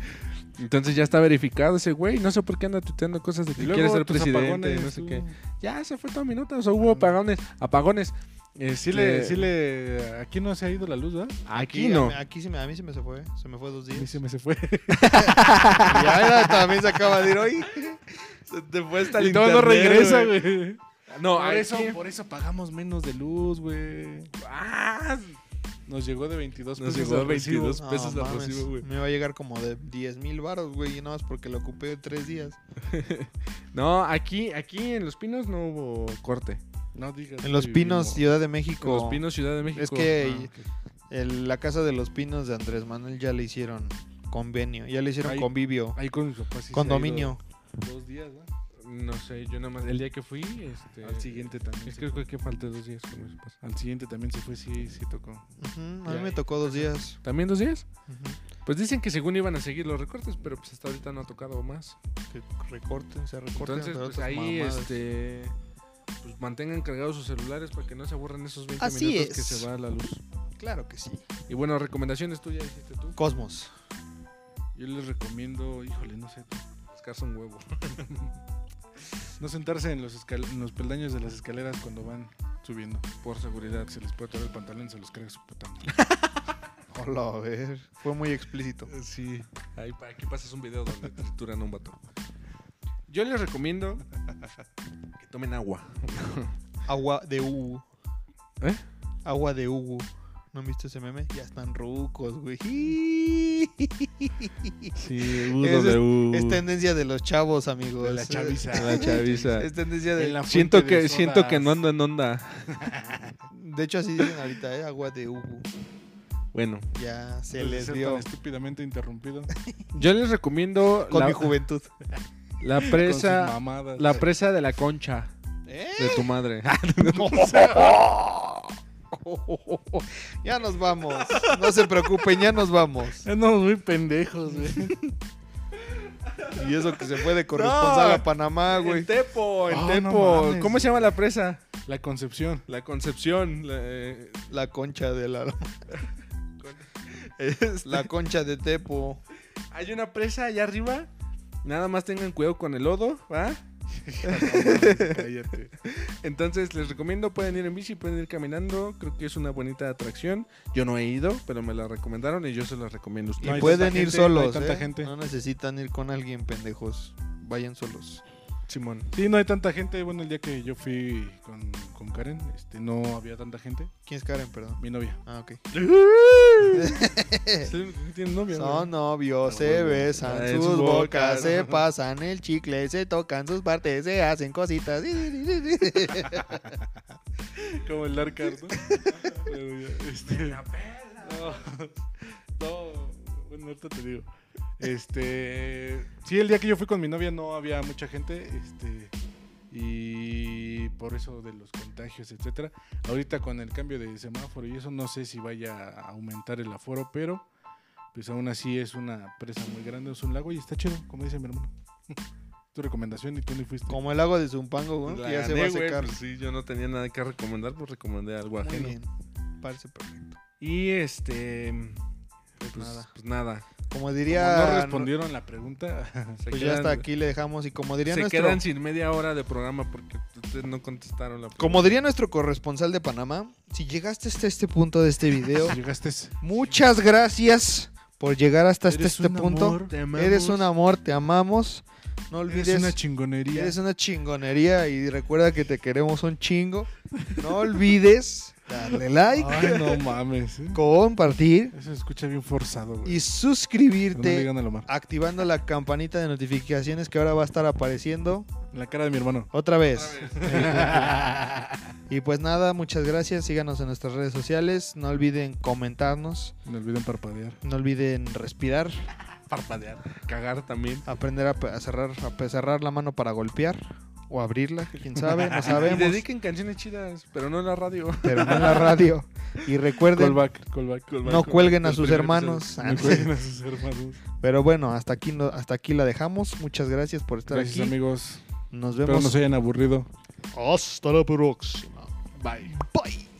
Entonces ya está verificado ese güey. No sé por qué anda tuiteando cosas de que quiere ser presidente. apagones, No sé tú. qué. Ya se fue toda mi nota. O sea, hubo apagones. Apagones. Sí le, Este, sí le... Aquí no se ha ido la luz, ¿verdad? Aquí no. Aquí sí me, a mí se me se fue. Se me fue dos A mí días. se me se fue. Y ahora también se acaba de ir hoy. Se te fue hasta y todo no regresa, güey. No, por, eso, por eso pagamos menos de luz, güey. Ah, Nos llegó de 22 Nos pesos llegó al de recibo. 22. No, pesos mames, recibo, güey. Me va a llegar como de 10 mil baros, güey. Y nada más porque lo ocupé tres días. No, aquí, aquí en Los Pinos no hubo corte. No digas. En Los Pinos, vivimos- Ciudad de En México. Los Pinos, Ciudad de México. Es que Ah, el- la casa de los Pinos de Andrés Manuel ya le hicieron convenio. Ya le hicieron Ahí- convivio. Ahí con mis papás sí se ha condominio. ido Dos días, ¿no? No sé, yo nada más. El día que fui, este. Al siguiente también. Es se que fue. creo que falté dos días con mis papás. Al siguiente también se fue, sí, sí tocó. Ujú, a Ya. mí me tocó dos días. ¿También dos días? Ujú. Pues dicen que según iban a seguir los recortes, pero pues hasta ahorita no ha tocado más. Que recorten, se recorten. Entonces, pues otras ahí, mamadas. este. Pues mantengan cargados sus celulares para que no se aburran esos 20 Así minutos que es. se va la luz. Claro que sí. Y bueno, recomendaciones tuyas, dijiste tú. Cosmos. Yo les recomiendo, híjole, no sé, Rascarse un huevo. no sentarse en los, escal- en los peldaños de las escaleras cuando van subiendo. Por seguridad. Se les puede atorar el pantalón y se los carga su puta madre. Hola, a ver. Fue muy explícito. Sí. Ahí, pa- aquí pasas un video donde trituran a un vato. Yo les recomiendo que tomen agua. Agua de Ugu. ¿Eh? Agua de Ugu. ¿No han visto ese meme? Ya están rucos, güey. Sí, Es- Es tendencia de los chavos, amigos. De la chaviza. La chaviza. Es tendencia de... En la Siento de que, siento que no ando en onda. De hecho, así dicen ahorita, ¿eh? Agua de Ugu. Bueno, Ya se les dio tan estúpidamente interrumpido. yo les recomiendo con la, mi juventud. la con sus presa, la presa de la concha ¿Eh? de tu madre. ya nos vamos. No se preocupen, ya nos vamos. Andamos muy pendejos, güey. Y eso que se fue de corresponsal No. a Panamá, güey. En Tepo, en Ah, no Tepo. mames. ¿Cómo se llama la presa? La Concepción. La Concepción. la, eh, La concha de la... La concha de Tepo. hay una presa allá arriba. Nada más tengan cuidado con el lodo, ¿va? Cállate. Entonces les recomiendo, pueden ir en bici, pueden ir caminando. Creo que es una bonita atracción. Yo no he ido, pero me la recomendaron y yo se la recomiendo a Y ustedes. No hay pueden ir gente, no hay solos, tanta ¿eh? gente. No necesitan ir con alguien, pendejos. Vayan solos. Simón. Sí, no hay tanta gente. Bueno, el día que yo fui con, con Karen, este, no había tanta gente. ¿Quién es Karen, perdón? Mi novia. Ah, ok. ¿Tienes novia? Son novios, Ah, se besan en sus sus bocas, bocas. se pasan el chicle, se tocan sus partes, se hacen cositas. Como el Dark ¿no? Pero ya, este, no, no, bueno, ahorita te digo. Este, sí, el día que yo fui con mi novia no había mucha gente, este, y por eso de los contagios, etcétera. Ahorita con el cambio de semáforo y eso no sé si vaya a aumentar el aforo, pero pues aún así es una presa muy grande, es un lago y está chido, como dice mi hermano. tu recomendación y tú ni fuiste. Como el lago de Zumpango, güey, La que ya se va a secar. pues sí, yo no tenía nada que recomendar, pues recomendé algo Muy ajeno. bien. Parece perfecto. Y este. Pues, nada. pues nada. Como Como diría. no respondieron la pregunta. Se Pues ya quedan- hasta aquí le dejamos. Y como diría Se nuestro. quedan sin media hora de programa porque ustedes no contestaron la Como diría nuestro corresponsal de Panamá, si llegaste hasta este punto de este video, Llegaste. muchas gracias por llegar hasta este, este un punto. amor. Eres un amor, te amamos. No olvides. Eres una chingonería. Eres una chingonería y recuerda que te queremos un chingo. No olvides darle like, Ay, no mames. ¿eh? compartir Eso se escucha bien forzado, güey. y no le suscribirte digan a Lomar. activando la campanita de notificaciones que ahora va a estar apareciendo En la cara de mi hermano. otra vez. Y pues nada, muchas gracias. Síganos en nuestras redes sociales. No olviden comentarnos. No olviden parpadear. No olviden respirar. Parpadear. Cagar también. Aprender a, cerrar, a cerrar la mano para golpear. O abrirla, quién sabe, no Y sabemos. dediquen canciones chidas, pero no en la radio. Pero no en la radio. Y recuerden, Callback, callback, callback. no cuelguen a sus hermanos. No cuelguen a sus hermanos. Pero bueno, hasta aquí, no- hasta aquí la dejamos. Muchas gracias por estar Gracias, aquí. amigos. Nos Espero vemos. no se hayan aburrido. Hasta la próxima. Bye. Bye.